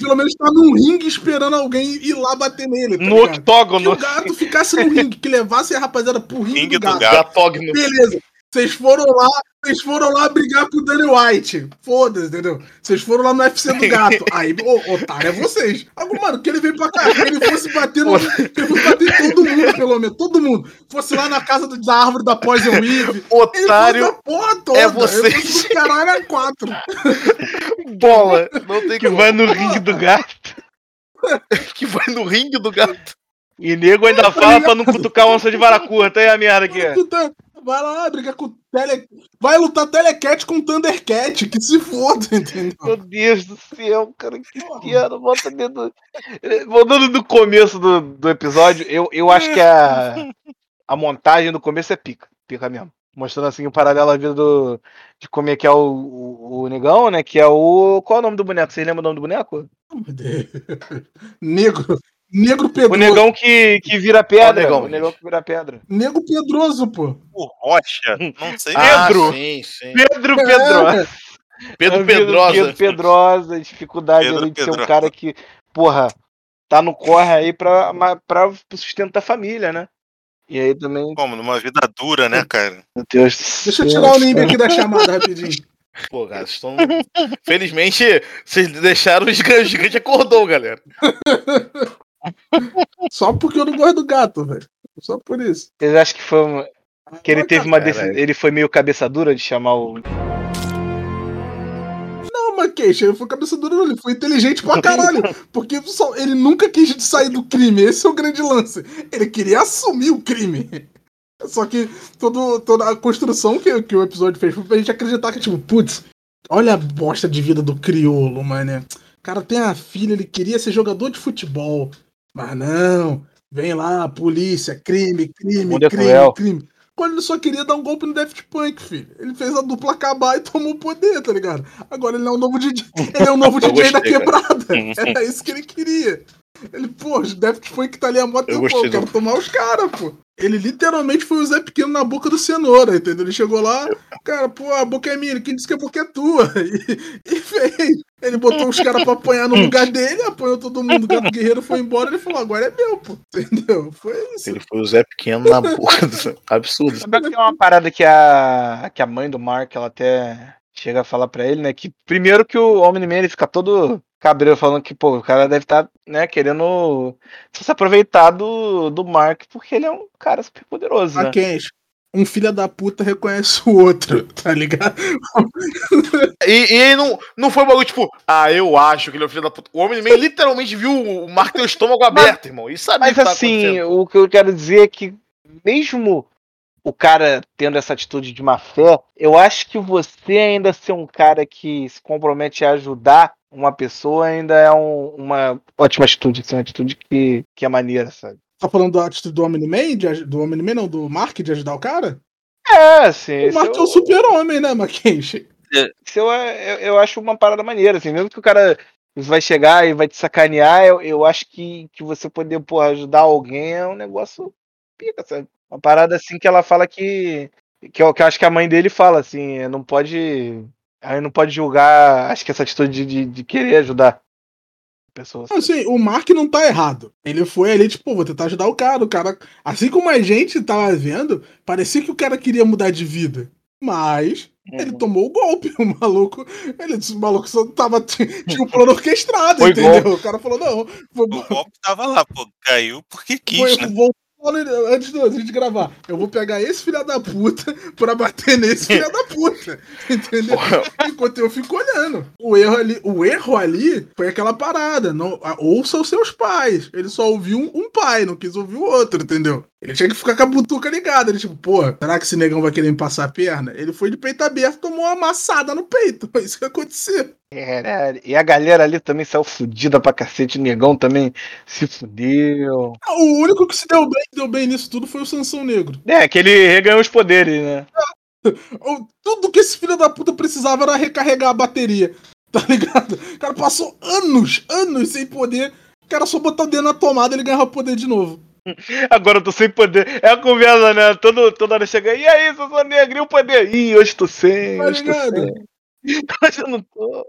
pelo menos tá num ringue esperando alguém ir lá bater nele. Tá No ligado? Que octógono. o gato ficasse no ringue, que levasse a rapaziada pro ringue, Ringue do do gato. gato. Gatógno. Beleza. Vocês foram lá, vocês foram lá brigar com o Danny White. Foda-se, entendeu? Vocês foram lá no UFC do gato. Aí, ô, otário, é vocês. Agora, mano, que ele veio pra cá, que ele fosse bater no. Que ele fosse bater em todo mundo, pelo menos. Todo mundo. Fosse lá na casa do- da árvore da Poison Weave. Ele Otário, porra toda. é vocês. Caralho a quatro. bola. Não tem Que como. vai no ringue do gato. Que vai no ringue do gato. E nego ainda fala pra não cutucar onça de vara curta. Aí a merda aqui. Vai lá, brigar com o Tele. Vai lutar Telecat com Thundercat, que se foda, entendeu? Meu Deus do céu, cara, que piada, bota dentro. Voltando do começo do, do episódio, eu, eu acho que a, a montagem do começo é pica, pica mesmo. Mostrando assim o paralelo à vida do, de como é que é o, o, o negão, né? Que é o. Qual é o nome do boneco? Vocês lembram o nome do boneco? Meu Deus. Negro. Negro Pedroso. O negão que, que vira pedra. negão, o negão que vira pedra. Nego Pedroso, pô. O Rocha, não sei. Ah, Pedro. sim, sim. Pedro É. Pedrosa. Pedro Pedrosa. Pedro Pedrosa, dificuldade Pedro ali de ser um Pedrosa. cara que, porra, tá no corre aí pra, pra sustento da família, né? E aí também. Como? Numa vida dura, né, cara? Meu Deus do Deixa eu tirar o Nimbi aqui da chamada rapidinho. Pô, cara, estão. Felizmente, vocês deixaram o gigante, o gigante acordou, galera. Só porque eu não gosto do gato, velho. Só por isso. Vocês acham que foi uma- que ele teve uma. Ele foi meio cabeça dura de chamar o. Não, mas queixa, ele foi cabeça dura. Ele foi inteligente pra caralho. Porque só, ele nunca quis sair do crime. Esse é o grande lance. Ele queria assumir o crime. Só que todo, toda a construção que, que o episódio fez foi pra gente acreditar que, tipo, putz, olha a bosta de vida do criolo, mano. O cara tem a filha, ele queria ser jogador de futebol. Mas não. Vem lá, polícia, crime, crime, é crime, crime. Quando ele só queria dar um golpe no Daft Punk, filho. Ele fez a dupla acabar e tomou o poder, tá ligado? Agora ele é o novo DJ. Ele é o novo Eu DJ da cara. quebrada. Era isso que ele queria. Ele, pô, o Daft Punk tá ali há mó tempo, gostei eu quero do- tomar os caras, pô. Ele literalmente foi o Zé Pequeno na boca do cenoura, entendeu? Ele chegou lá, cara, pô, a boca é minha, quem disse que a boca é tua? E, e fez. Ele botou os caras pra apanhar no lugar dele, apanhou todo mundo, o gato guerreiro foi embora, ele falou, agora é meu, pô. Entendeu? Foi isso. Ele foi o Zé Pequeno na boca. do- Absurdo. Sabe que é uma parada que a, que a mãe do Mark, ela até chega a falar pra ele, né? Que primeiro que o Omni-Man ele fica todo cabreiro falando que, pô, o cara deve estar, né, querendo se aproveitar do, do Mark, porque ele é um cara super poderoso, A né? Kensh. um filho da puta reconhece o outro, tá ligado? E, e não, não foi um bagulho tipo, ah, eu acho que ele é o filho da puta. O Omni-Man literalmente viu o Mark ter o estômago aberto, irmão. E sabia Mas o que tava assim, o que eu quero dizer é que mesmo o cara tendo essa atitude de má fé, eu acho que você ainda ser um cara que se compromete a ajudar uma pessoa ainda é um- uma ótima atitude, assim, uma atitude que, que é maneira, sabe? Tá falando da atitude do aj- Do Omni-Man, não, do Mark de ajudar o cara? É, assim, O Mark isso é o super-homem, né, Mackenzie? Isso eu, eu, eu acho uma parada maneira, assim, mesmo que o cara vai chegar e vai te sacanear, eu, eu acho que, que você poder, porra, ajudar alguém é um negócio pica, sabe? Uma parada assim que ela fala que. Que eu, que eu acho que a mãe dele fala, assim, não pode. Aí não pode julgar, acho que essa atitude de, de, querer ajudar pessoas. Assim, o Mark não tá errado. Ele foi ali, tipo, vou tentar ajudar o cara. O cara, assim como a gente tava vendo, parecia que o cara queria mudar de vida. Mas ele Uhum. tomou o golpe. O maluco, ele, o maluco só tava, tinha um plano orquestrado, Foi entendeu? O cara falou, não, vou, O golpe tava lá, pô. Caiu porque quis, vou, né? vou antes do- antes de gravar, eu vou pegar esse filho da puta pra bater nesse filho da puta. Entendeu? Enquanto eu fico olhando. O erro ali, o erro ali foi aquela parada. Não, ouça os seus pais. Ele só ouviu um, um pai, não quis ouvir o outro, entendeu? Ele tinha que ficar com a butuca ligada. Ele, tipo, pô, será que esse negão vai querer me passar a perna? Ele foi de peito aberto, tomou uma amassada no peito. Foi isso que aconteceu. Caralho. E a galera ali também saiu fudida pra cacete. O negão também se fudeu. Ah, O único que se deu bem, deu bem nisso tudo foi o Sansão Negro. É, que ele reganhou os poderes, né? O- Tudo que esse filho da puta precisava era recarregar a bateria. Tá ligado? O cara passou anos, anos sem poder. O cara só botar o dedo na tomada e ele ganhava poder de novo. Agora eu tô sem poder. É a conversa, né? Todo, toda hora chega. E aí, eu sou negro e o poder? Ih, hoje tô sem. Tá Hoje tô sem. Hoje eu não tô.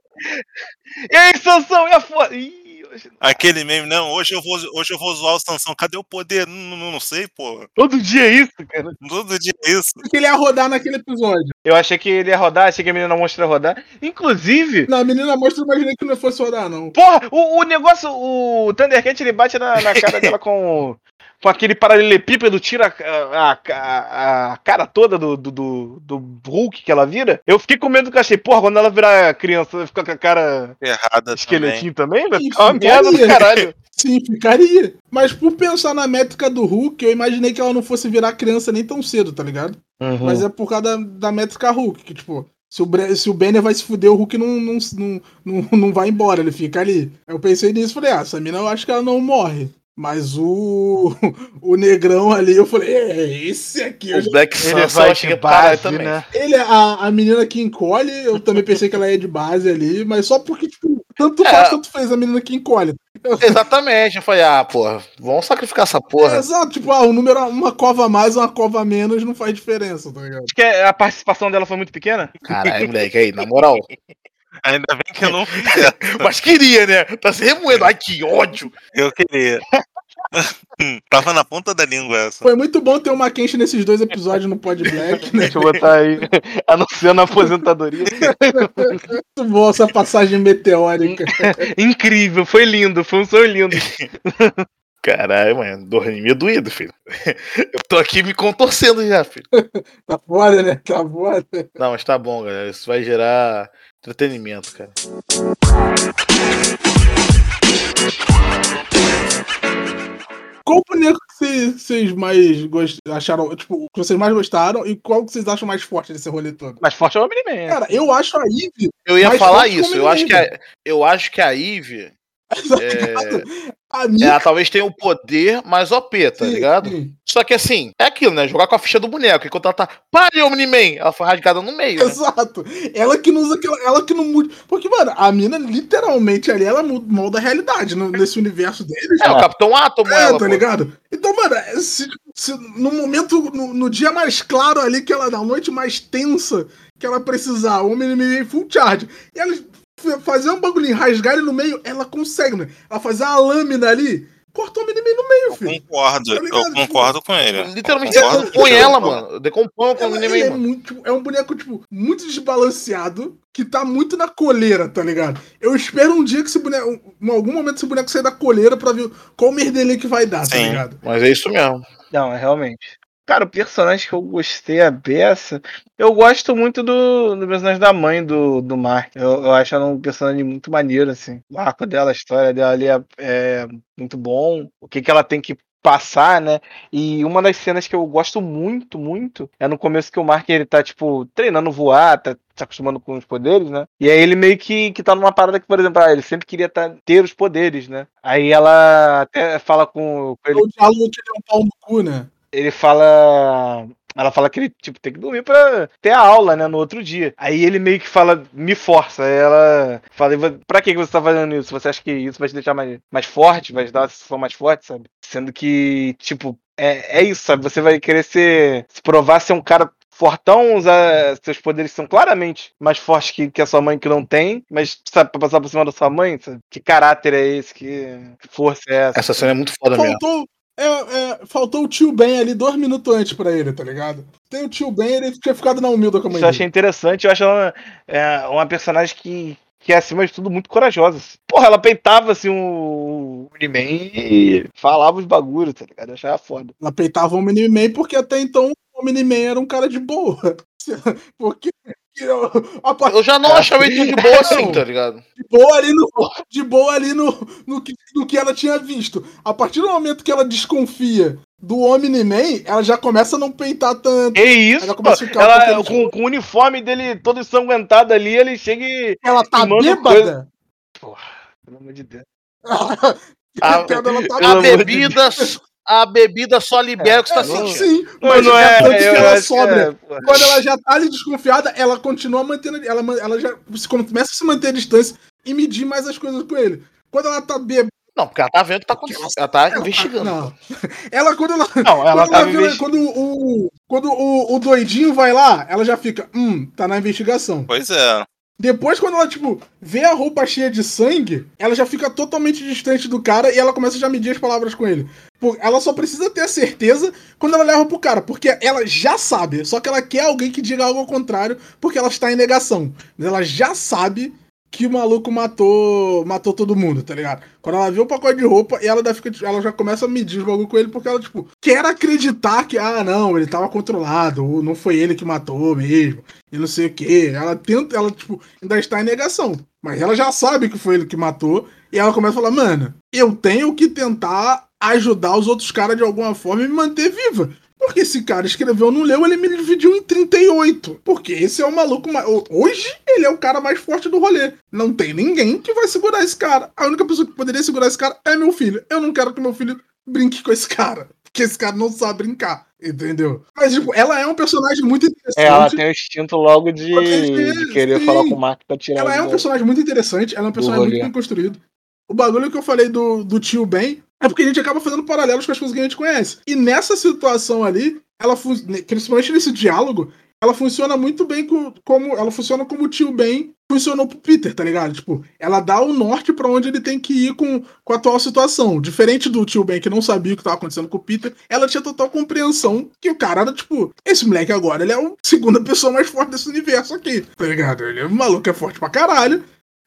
E aí, Sansão? E a foda? Ih, hoje não. Aquele meme, não, hoje eu vou, hoje eu vou zoar o Sansão. Cadê o poder? Não, não, não sei, pô. Todo dia é isso, cara. Todo dia é isso. Porque ele ia rodar naquele episódio. Eu achei que ele ia rodar, achei que a menina monstra ia rodar. Inclusive. Na menina mostra, eu imaginei que não fosse rodar, não. Porra, o, o negócio, o Thundercat ele bate na, na cara dela com, com aquele paralelepípedo, tira a, a, a- a cara toda do, do, do, do Hulk que ela vira. Eu fiquei com medo que eu achei, porra, quando ela virar criança, vai ficar com a cara Errada também. esqueletinho também, vai Ih, ficar uma merda do caralho. Sim, ficaria. Mas por pensar na métrica do Hulk, eu imaginei que ela não fosse virar criança nem tão cedo, tá ligado? Mas é por causa da, da métrica Hulk, que tipo, se o, Bre- se o Banner vai se fuder, o Hulk não, não, não, não, não vai embora, ele fica ali. Eu pensei nisso e falei, ah, essa mina eu acho que ela não morre. Mas o. O negrão ali, eu falei, é, esse aqui. O Black Ele Sun vai achei que base, também. né? Ele, é a, a menina que encolhe, eu também pensei que ela ia de base ali, mas só porque, tipo, tanto É. faz, tanto fez a menina que encolhe. Exatamente. Eu falei, ah, porra, vamos sacrificar essa É, porra. exato, tipo, ah, o número, uma cova a mais, uma cova a menos, não faz diferença, tá ligado? Acho que a participação dela foi muito pequena. Caralho, moleque, aí, na moral. Ainda bem que eu não fiz essa. Mas queria, né? Tá se remoendo. Ai, que ódio. Eu queria. Tava na ponta da língua essa. Foi muito bom ter uma Kenshi nesses dois episódios no Pod Black, né? Deixa eu botar aí, anunciando a aposentadoria. Muito bom essa passagem meteórica. Incrível, foi lindo, foi um sonho lindo. Caralho, mano, dormir doído, filho. Eu tô aqui me contorcendo já, filho. Tá foda, né? Tá foda. Não, mas tá bom, galera. Isso vai gerar entretenimento, cara. Qual boneco que vocês- mais gost... acharam, tipo, que vocês mais gostaram e qual que vocês acham mais forte desse rolê todo? Mas forte é o Omni-Man. Cara, eu acho a Eve. Eu ia Mais falar isso. Eu acho, que a, eu acho que a Eve, tá ela talvez tenha o poder mais OP, tá ligado? Só que assim, é aquilo, né? Jogar com a ficha do boneco. Enquanto ela tá, pare, Omni-Man! Ela foi rasgada no meio, né? Exato. Ela que não usa aquela. Ela que não muda. Porque, mano, a mina literalmente ali, ela molda a realidade no- nesse universo deles. É, o Capitão Átomo, É, ela, tá pô. ligado? Então, mano, se, se no momento, no, no dia mais claro ali, que ela, na noite mais tensa que ela precisar, o inimigo full charge, e ela fazer um bagulhinho, rasgar ele no meio, ela consegue, né? Ela fazer uma lâmina ali, corta o inimigo no meio, filho. Concordo, Tá eu concordo com ele. Literalmente Concordo decompõe ela, mano. Decompõe com o Omni-Man, é, mano. muito, é um boneco, tipo, muito desbalanceado, que tá muito na coleira, tá ligado? Eu espero um dia que esse boneco, em algum momento esse boneco sair da coleira pra ver qual merdelê que vai dar, tá Sim. ligado? Mas é isso mesmo. Não, é realmente. Cara, o personagem que eu gostei a beça. Eu gosto muito do, do personagem da mãe do, do Mark. Eu, eu acho ela um personagem muito maneiro, assim. O arco dela, a história dela ali é, é muito bom. O que, que ela tem que passar, né? E uma das cenas que eu gosto muito, muito, é no começo que o Mark ele tá, tipo, treinando voar, tá se acostumando com os poderes, né? E aí ele meio que, que tá numa parada que, por exemplo, ah, ele sempre queria tá, ter os poderes, né? Aí ela até fala com, com ele. O diálogo que ele é um pau no cu, né? Ele fala. Ela fala que ele, tipo, tem que dormir pra ter a aula, né, no outro dia. Aí ele meio que fala, me força. Aí ela fala, pra que você tá fazendo isso? Você acha que isso vai te deixar mais, mais forte? Vai te dar uma sensação mais forte, sabe? Sendo que, tipo, é, é isso, sabe? Você vai querer ser, se provar ser um cara fortão, usar seus poderes são claramente mais fortes que, que a sua mãe que não tem, mas sabe, pra passar por cima da sua mãe, sabe? Que caráter é esse? Que, que força é essa? Essa cena é muito foda mesmo. É, é, faltou o tio Ben ali dois minutos antes pra ele, tá ligado? Tem o tio Ben, ele tinha ficado na humilda com a mãe Isso eu achei interessante. Eu acho ela é, uma personagem que, que é, acima de tudo, muito corajosa. assim. Porra, ela peitava, assim, o Uniman e falava os bagulhos, tá ligado? Eu achava foda. Ela peitava o Mini-Man porque até então o Mini-Man era um cara de boa. Porque a Eu já não achava ele de boa assim, tá ligado? de boa ali no, de boa ali no, no, que, no que ela tinha visto. A partir do momento que ela desconfia do Omni-Man, ela já começa a não peitar tanto. Que isso, Ela começa a ficar ela, um com, com o uniforme dele todo ensanguentado ali, ele chega e. Ela tá bêbada. Porra, pelo amor de Deus. A, tá a Pelo amor de bebida. A bebida só libera o que você tá não- sentindo. Sim, mas não é. tanto que ela sobra. é. Quando ela já tá ali desconfiada, ela continua mantendo. Ela, ela já se- começa a se manter a distância e medir mais as coisas com ele. Quando ela tá bêbada. Não, porque ela tá vendo o que tá acontecendo. Ela tá ela investigando. Não. Ela, quando ela. Não, ela quando, tá ela investi- quando o, quando o, o doidinho vai lá, ela já fica. Hum, tá na investigação. Pois é. Depois, quando ela, tipo, vê a roupa cheia de sangue, ela já fica totalmente distante do cara e ela começa já a medir as palavras com ele. Ela só precisa ter a certeza quando ela leva pro cara, porque ela já sabe, só que ela quer alguém que diga algo ao contrário, porque ela está em negação. Ela já sabe que o maluco matou matou todo mundo, tá ligado? Quando ela vê o pacote de roupa, ela, ainda fica, ela já começa a medir os bagulho com ele, porque ela, tipo, quer acreditar que, ah, não, ele tava controlado, ou não foi ele que matou mesmo, e não sei o que. Ela tenta, ela, tipo, ainda está em negação. Mas ela já sabe que foi ele que matou, e ela começa a falar, mano, eu tenho que tentar ajudar os outros caras de alguma forma e me manter viva. Porque esse cara escreveu, não leu, ele me dividiu em 38. Porque esse é o maluco mais. Hoje, ele é o cara mais forte do rolê. Não tem ninguém que vai segurar esse cara. A única pessoa que poderia segurar esse cara é meu filho. Eu não quero que meu filho brinque com esse cara. Porque esse cara não sabe brincar. Entendeu? Mas, tipo, ela é um personagem muito interessante. É, ela tem o instinto logo de, de querer sim. falar com o Mark pra tirar Ela é um personagem muito interessante, ela é um personagem muito bem construído. O bagulho que eu falei do, do tio Ben é porque a gente acaba fazendo paralelos com as coisas que a gente conhece. E nessa situação ali, ela fun- principalmente nesse diálogo, ela funciona muito bem com, como. Ela funciona como o tio Ben funcionou pro Peter, tá ligado? Tipo, ela dá o norte pra onde ele tem que ir com, com a atual situação. Diferente do tio Ben que não sabia o que tava acontecendo com o Peter, ela tinha total compreensão que o cara era, tipo, esse moleque agora, ele é a segunda pessoa mais forte desse universo aqui, tá ligado? Ele é um maluco, é forte pra caralho.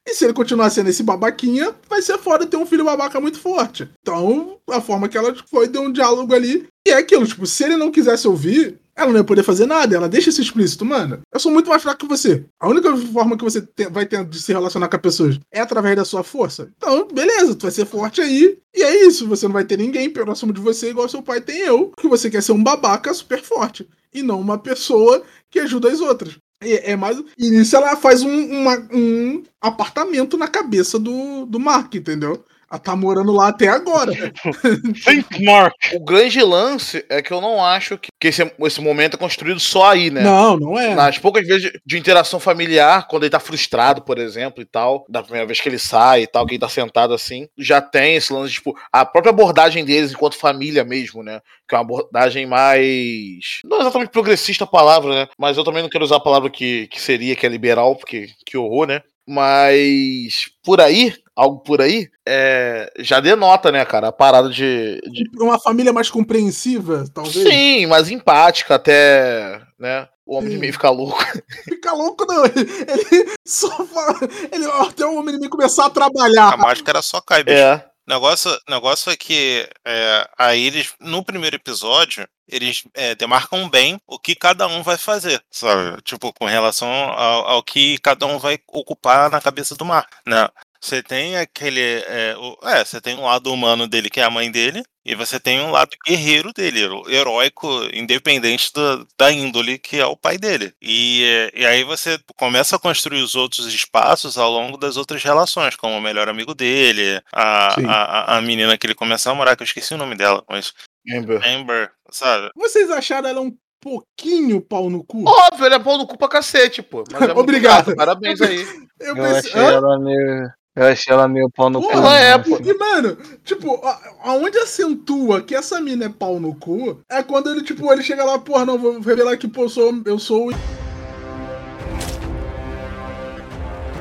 E se ele continuar sendo esse babaquinha, vai ser foda ter um filho babaca muito forte. Então, a forma que ela foi deu um diálogo ali. E é aquilo, tipo, se ele não quisesse ouvir, ela não ia poder fazer nada. Ela deixa isso explícito, mano. Eu sou muito mais fraco que você. A única forma que você vai ter de se relacionar com as pessoas é através da sua força. Então, beleza, tu vai ser forte aí. E é isso. Você não vai ter ninguém próximo de você igual seu pai tem eu. Que você quer ser um babaca super forte. E não uma pessoa que ajuda as outras. É, é mais. E nisso ela faz um, uma- um apartamento na cabeça do, do Mark, entendeu? Ela tá morando lá até agora. Think Mark. O grande lance é que eu não acho que, que esse, esse momento é construído só aí, né? Não, não é. Nas poucas vezes de, de interação familiar, quando ele tá frustrado, por exemplo, e tal, da primeira vez que ele sai e tal, que ele tá sentado assim, já tem esse lance, tipo, a própria abordagem deles enquanto família mesmo, né? Que é uma abordagem mais. Não exatamente progressista a palavra, né? Mas eu também não quero usar a palavra que, que seria, que é liberal, porque que horror, né? Mas por aí, algo por aí, é, já denota, né, cara, a parada de, de, Uma família mais compreensiva, talvez. Sim, mais empática até, né? O homem de Sim. meio ficar louco. Fica louco, não. Ele, ele só fala. Ele, até o homem de mim começar a trabalhar. A máscara só cai, bicho. É. negócio, negócio é que é, aí eles, no primeiro episódio, eles é, demarcam bem o que cada um vai fazer, sabe? Tipo, com relação ao, ao que cada um vai ocupar na cabeça do mar, né? Você tem aquele. É, o, é, você tem um lado humano dele, que é a mãe dele, e você tem um lado guerreiro dele, heróico, independente do, da índole, que é o pai dele. E, e aí você começa a construir os outros espaços ao longo das outras relações, como o melhor amigo dele, a, a, a, menina que ele começa a namorar, que eu esqueci o nome dela, mas. Amber. Amber, sabe? Vocês acharam ela um pouquinho pau no cu? Óbvio, ele é pau no cu pra cacete, pô. É Obrigado. Parabéns aí. Eu, eu pensei, achei ela meio. Eu achei ela meio pau no Porra, cu. Ela né, é, assim. porque, mano, tipo, aonde acentua que essa mina é pau no cu é quando ele, tipo, ele chega lá, porra, não, vou revelar que, pô, eu sou. Eu sou.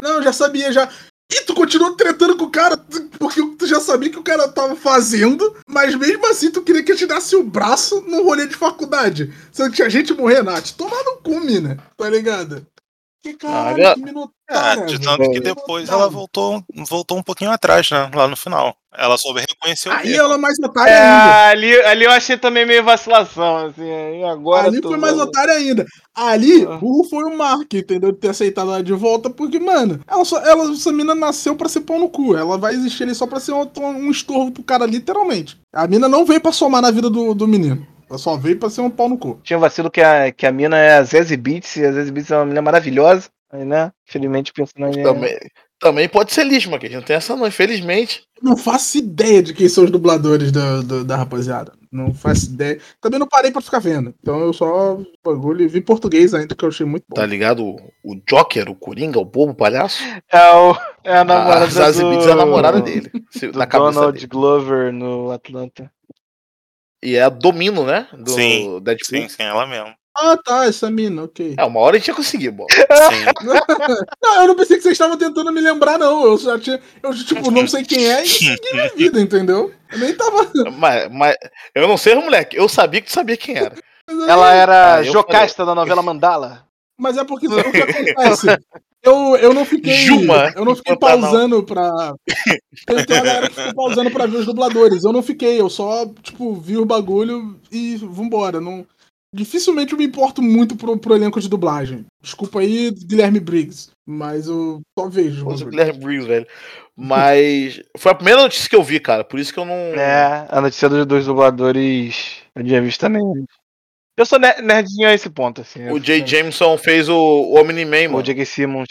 Não, já sabia, já. E tu continuou tretando com o cara porque tu já sabia que o cara tava fazendo, mas mesmo assim tu queria que ele te desse o braço num rolê de faculdade. Sendo que tinha gente morrer, Nath. Toma no cu, mina, tá ligado? Que caralho, Ah, que É, minotária, de velho. tanto que depois ela voltou, voltou um pouquinho atrás, né? Lá no final. Ela soube reconhecer o Aí erro. ela é mais otária É, ainda. ali, ali eu achei também meio vacilação, assim. Agora Ali foi mais otária ainda. Ali, Ah. burro foi o Mark, entendeu? De ter aceitado ela de volta, porque, mano, ela só, ela, essa mina nasceu pra ser pau no cu. Ela vai existir ali só pra ser um, um estorvo pro cara, literalmente. A mina não veio pra somar na vida do, do menino. Ela só veio pra ser um pau no cu. Tinha vacilo que a, que a mina é a Zazie Beats, e a Zazie Beats é uma menina maravilhosa. Aí, né? Infelizmente o personagem é... Também, também pode ser lixo, mas que a gente não tem essa não, infelizmente. Eu não faço ideia de quem são os dubladores da, da, da rapaziada. Não faço ideia. Também não parei pra ficar vendo. Então eu só bagulho e vi português ainda, que eu achei muito bom. Tá ligado? O, o Joker, o Coringa, o bobo palhaço. É, o, é a A namorada Zazie do... É a namorada dele. Do na Donald dele. Glover no Atlanta. E é a Domino, né? Do Sim, Deadpool. Sim, sim, ela mesmo. Ah, tá, essa mina, ok. É, uma hora a gente ia conseguir, bom. Sim. Não, eu não pensei que vocês estavam tentando me lembrar, não. Eu já tinha. Eu, tipo, não sei quem é e segui minha vida, entendeu? Eu nem tava. Mas, mas eu não sei, moleque. Eu sabia que tu sabia quem era. Ela era Ah, Jocasta da novela Mandala. Mas é porque o que acontece? Eu, eu não fiquei. Juma, eu não fiquei Pantanal. pausando pra. Tem tem uma galera que ficou pausando pra ver os dubladores. Eu não fiquei, eu só, tipo, vi o bagulho e vambora. Não... Dificilmente eu me importo muito pro, pro elenco de dublagem. Desculpa aí, Guilherme Briggs. Mas eu só vejo. Bagulho. Guilherme Briggs, velho. Mas foi a primeira notícia que eu vi, cara. Por isso que eu não. É, a notícia dos dois dubladores eu tinha visto também. Eu sou ne- nerdinho a esse ponto, assim. O Jay Jameson fez o, o Omni-Man, O. J.K. Simmons.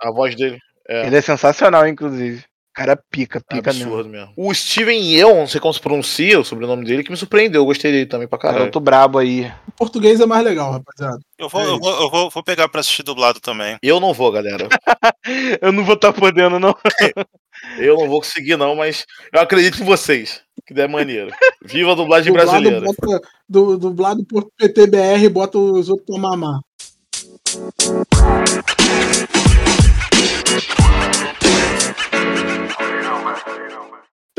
A voz dele. É. Ele é sensacional, inclusive. O cara pica, pica mesmo. Absurdo mesmo. O Steven Yeun, não sei como se pronuncia o sobrenome dele, que me surpreendeu. Eu gostei dele também pra caralho. Garoto brabo aí. O português é mais legal, rapaziada. Eu vou, É eu vou, eu vou, vou pegar pra assistir dublado também. Eu não vou, galera. Eu não vou estar podendo, não. Eu não vou conseguir, não, mas eu acredito em vocês. Que der maneiro. Viva a dublagem Dublado, brasileira. bota, du, dublado por PTBR, bota os outros pra mamar.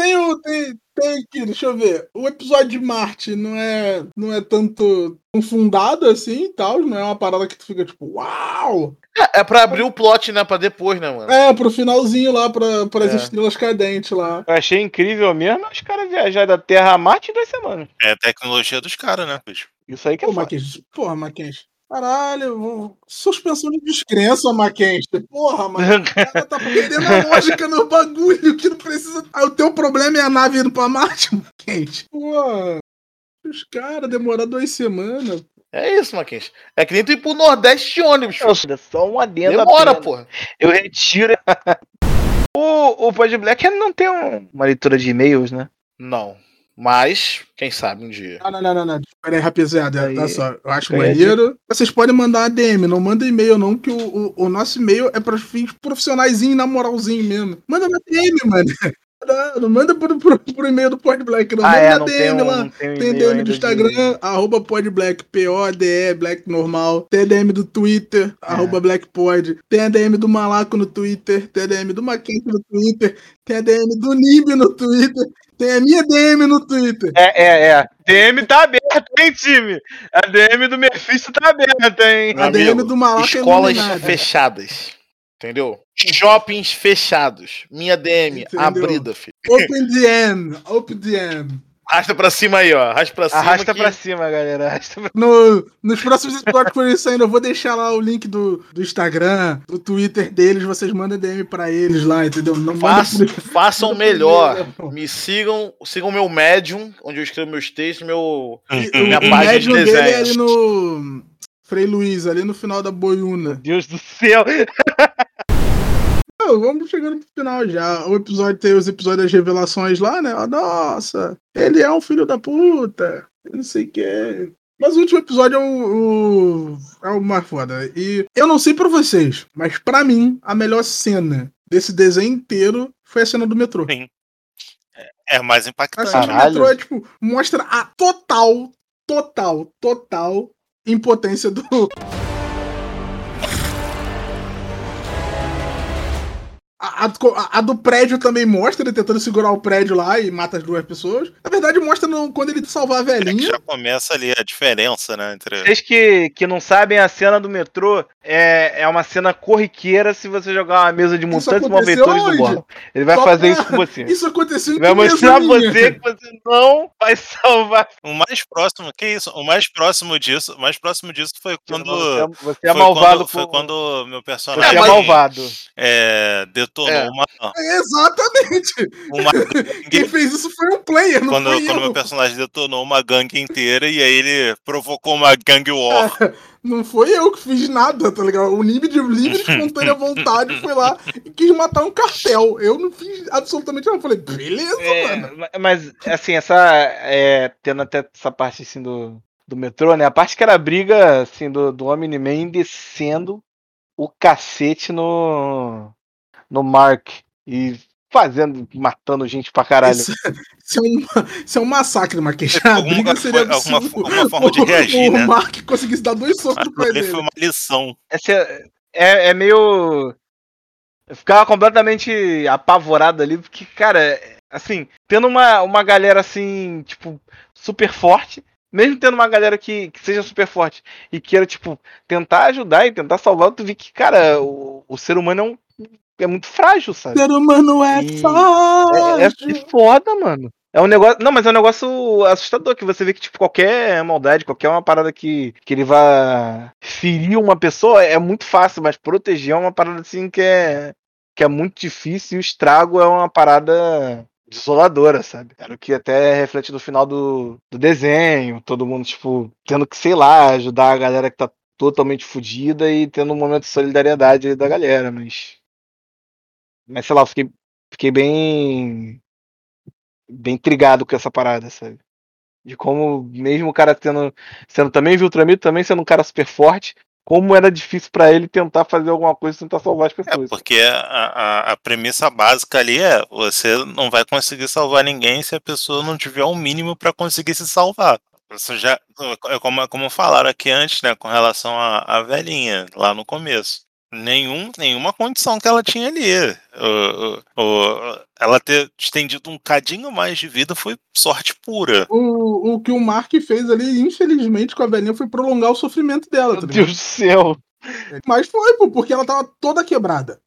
Tem o. Tem, tem aqui, deixa eu ver. O episódio de Marte não é, não é tanto fundado assim e tal. Não é uma parada que tu fica tipo, uau! É, é pra abrir o plot, né? Pra depois, né, mano? É, pro finalzinho lá, pra, pras É. estrelas cadentes lá. Eu achei incrível mesmo os caras viajar da Terra a Marte em duas semanas. É a tecnologia dos caras, né, bicho? Isso aí que é Pô, foda. Mackenzie, porra, Mackenzie. Caralho, suspensão de descrença, Mackenzie. Porra, mano. O cara tá perdendo a lógica no bagulho que não precisa. Ah, o teu problema é a nave indo pra Marte, Mackenzie. Pô, os caras demoraram duas semanas. É isso, Mackenzie. É que nem tu ir pro Nordeste de ônibus. Sou só um adendo Demora, apenas. porra. Eu retiro. o, o Pod Black não tem um- uma leitura de e-mails, né? Não. Mas, quem sabe um dia. Não, não, não, não. Pera aí, rapaziada. Aí- Tá só. Eu acho maneiro. Vocês podem mandar ADM, não manda e-mail, não, que o, o, o nosso e-mail é pra fins profissionaizinho, na moralzinho mesmo. Manda na DM, mano. Não, não manda pro, pro, pro e-mail do Pod Black, não. ah, manda é, na não tem DM um, lá. tem um Tem DM do de- Instagram, arroba podblack, P-O-D-E, Black normal. Tem a DM do Twitter, É. arroba blackpod. Tem a DM do Malaco no Twitter, tem a DM do Mackenzie no Twitter, tem a DM do Nib no Twitter, tem a minha DM no Twitter. É, é, é. DM tá aberto, hein, time? A DM do Mephisto tá aberta, hein? A DM Amigo, do Malaco é Escolas iluminada. fechadas. Entendeu? Shoppings fechados. Minha DM Entendeu? abrida, filho. Open DM, open DM. Arrasta pra cima aí, ó. Arrasta pra cima. Arrasta que- pra cima, galera. Arrasta pra... No, nos próximos episódios que forem saindo, eu vou deixar lá o link do, do Instagram, do Twitter deles, vocês mandam DM pra eles lá, entendeu? Não manda Façam, por- melhor. Me sigam, sigam meu Medium, onde eu escrevo meus textos, meu. E o, Minha o página de médium dele é ali no Frei Luiz, ali no final da boiuna. Deus do céu. Não, vamos chegando pro final já. O episódio tem os episódios das revelações lá, né? Ó, Nossa, ele é um filho da puta. eu Não sei o que é. Mas o último episódio é o, o, é o mais foda. E eu não sei pra vocês, mas pra mim, a melhor cena desse desenho inteiro foi a cena do metrô. Sim. É mais A impactante. cena do metrô é, tipo, mostra a total, total, total impotência do. A, a- a do prédio também mostra ele tentando segurar o prédio lá e mata as duas pessoas. Na verdade, mostra no- quando ele salvar a É que velhinha. já começa ali a diferença, né? Entre... Vocês que, que não sabem, a cena do metrô é, é uma cena corriqueira se você jogar uma mesa de mutantes e malfeitores do? Borla. Ele vai Só fazer pra- isso com você. Isso aconteceu em vai mostrar minha? você que você não vai salvar. O mais próximo, que isso? O mais próximo disso, o mais próximo disso foi quando. Você é, você é foi malvado quando, foi por- quando meu Você personagem é mas- malvado. é, detonou É. uma, Exatamente! uma Quem gangue. fez isso foi um player, não Quando, foi quando eu. meu personagem detonou uma gangue inteira e aí ele provocou uma gang war. Não foi eu que fiz nada, tá ligado? O nível de livre espontânea vontade foi lá e quis matar um cartel. Eu não fiz absolutamente nada. Eu falei, beleza, É, mano. ma- mas, assim, essa. É, tendo até essa parte assim do, do metrô, né? A parte que era a briga assim, do, do Omni-Man descendo o cacete no. no Mark. E fazendo. matando gente pra caralho. Isso, isso é um, isso é um massacre, Marquês. A Alguma- seria alguma- alguma forma de O- reagir, o, né? Mark conseguisse dar dois socos no pé dele. foi uma lição. Essa é, é, é meio. Eu ficava completamente apavorado ali, porque, cara, assim, tendo uma, uma galera assim, tipo, super forte, mesmo tendo uma galera que, que seja super forte e queira, tipo, tentar ajudar e tentar salvar, tu vê que, cara, o, o ser humano é, um, é muito frágil, sabe? ser humano é E- fácil. É, é foda, mano. É um negócio. Não, mas é um negócio assustador que você vê que, tipo, qualquer maldade, qualquer uma parada que, que ele vá ferir uma pessoa é muito fácil, mas proteger é uma parada assim que é, que é muito difícil e o estrago é uma parada desoladora, sabe? Era o que até reflete no final do, do desenho, todo mundo, tipo, tendo que, sei lá, ajudar a galera que tá totalmente fodida e tendo um momento de solidariedade da galera, mas. Mas sei lá, eu fiquei, fiquei bem bem intrigado com essa parada, sabe? De como, mesmo o cara tendo, sendo também Viltramito, também sendo um cara super forte, como era difícil pra ele tentar fazer alguma coisa e tentar salvar as É, pessoas. porque a, a, a premissa básica ali é você não vai conseguir salvar ninguém se a pessoa não tiver o mínimo pra conseguir se salvar. Isso já é como, como falaram aqui antes, né, com relação à velhinha, lá no começo. Nenhum, nenhuma condição que ela tinha ali. O- o- o- ela ter estendido um cadinho mais de vida foi sorte pura. O, o que o Mark fez ali, infelizmente, com a velhinha foi prolongar o sofrimento dela, Meu tá Deus do céu. Mas foi, porque ela tava toda quebrada.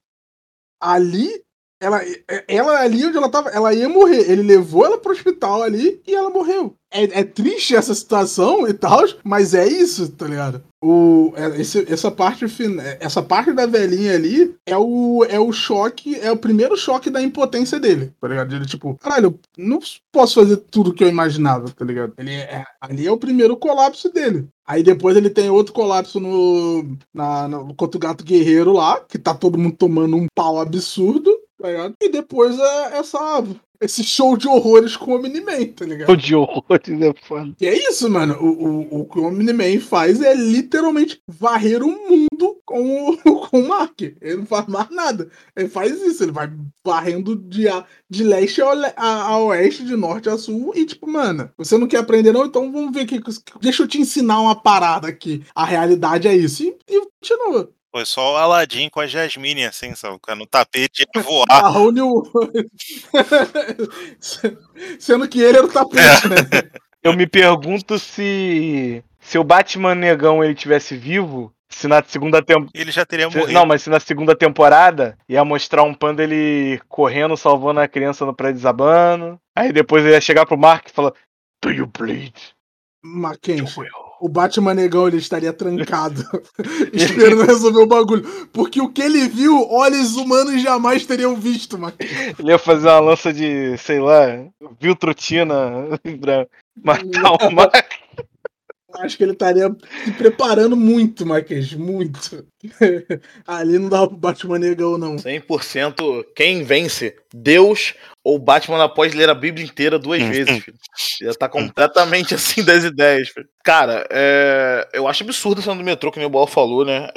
Ali, ela, ela ali onde ela tava, ela ia morrer. Ele levou ela pro hospital ali e ela morreu. É, é triste essa situação e tal, mas é isso, tá ligado? O, é- esse- essa, parte, fin- essa parte da velhinha ali é o, é o choque, é o primeiro choque da impotência dele, tá ligado? Ele, tipo, caralho, não posso fazer tudo que eu imaginava, tá ligado? Ele é, ali é o primeiro colapso dele. Aí depois ele tem outro colapso no, na, no contra o gato guerreiro lá, que tá todo mundo tomando um pau absurdo, tá ligado? E depois é essa, esse show de horrores com o Omni-Man, tá ligado? O de horrores é foda. E é isso, mano. O, o, o que o Omni-Man faz é literalmente varrer o mundo com o, com o Mark. Ele não faz mais nada. Ele faz isso, ele vai varrendo de, a, de leste a, a, a oeste, de norte a sul. E, tipo, mano, você não quer aprender, não? Então vamos ver aqui. Deixa eu te ensinar uma parada aqui. A realidade é isso. E, e continua. Foi só o Aladdin com a Jasmine, assim, sabe? No tapete ia voar. A Rony. Sendo que ele era o tapete, né? Eu me pergunto se se o Batman negão ele tivesse vivo, se na segunda temporada. Ele já teria morrido. Não, mas se na segunda temporada ia mostrar um panda ele correndo, salvando a criança no prédio desabando. Aí depois ele ia chegar pro Mark e falar: Do you bleed? Mackenzie, o Batman negão ele estaria trancado, esperando resolver o bagulho. Porque o que ele viu, olhos humanos jamais teriam visto, Mackenzie. Ele ia fazer uma lança de, sei lá, Viltrutina pra matar o Mark. Acho que ele estaria se preparando muito, Marques, muito. Ali não dava pro Batman negão, não. 100% quem vence? Deus ou Batman após ler a Bíblia inteira duas vezes, filho. Já tá completamente assim das ideias, filho. Cara, é... eu acho absurdo a cena do metrô, que o Ball falou, né?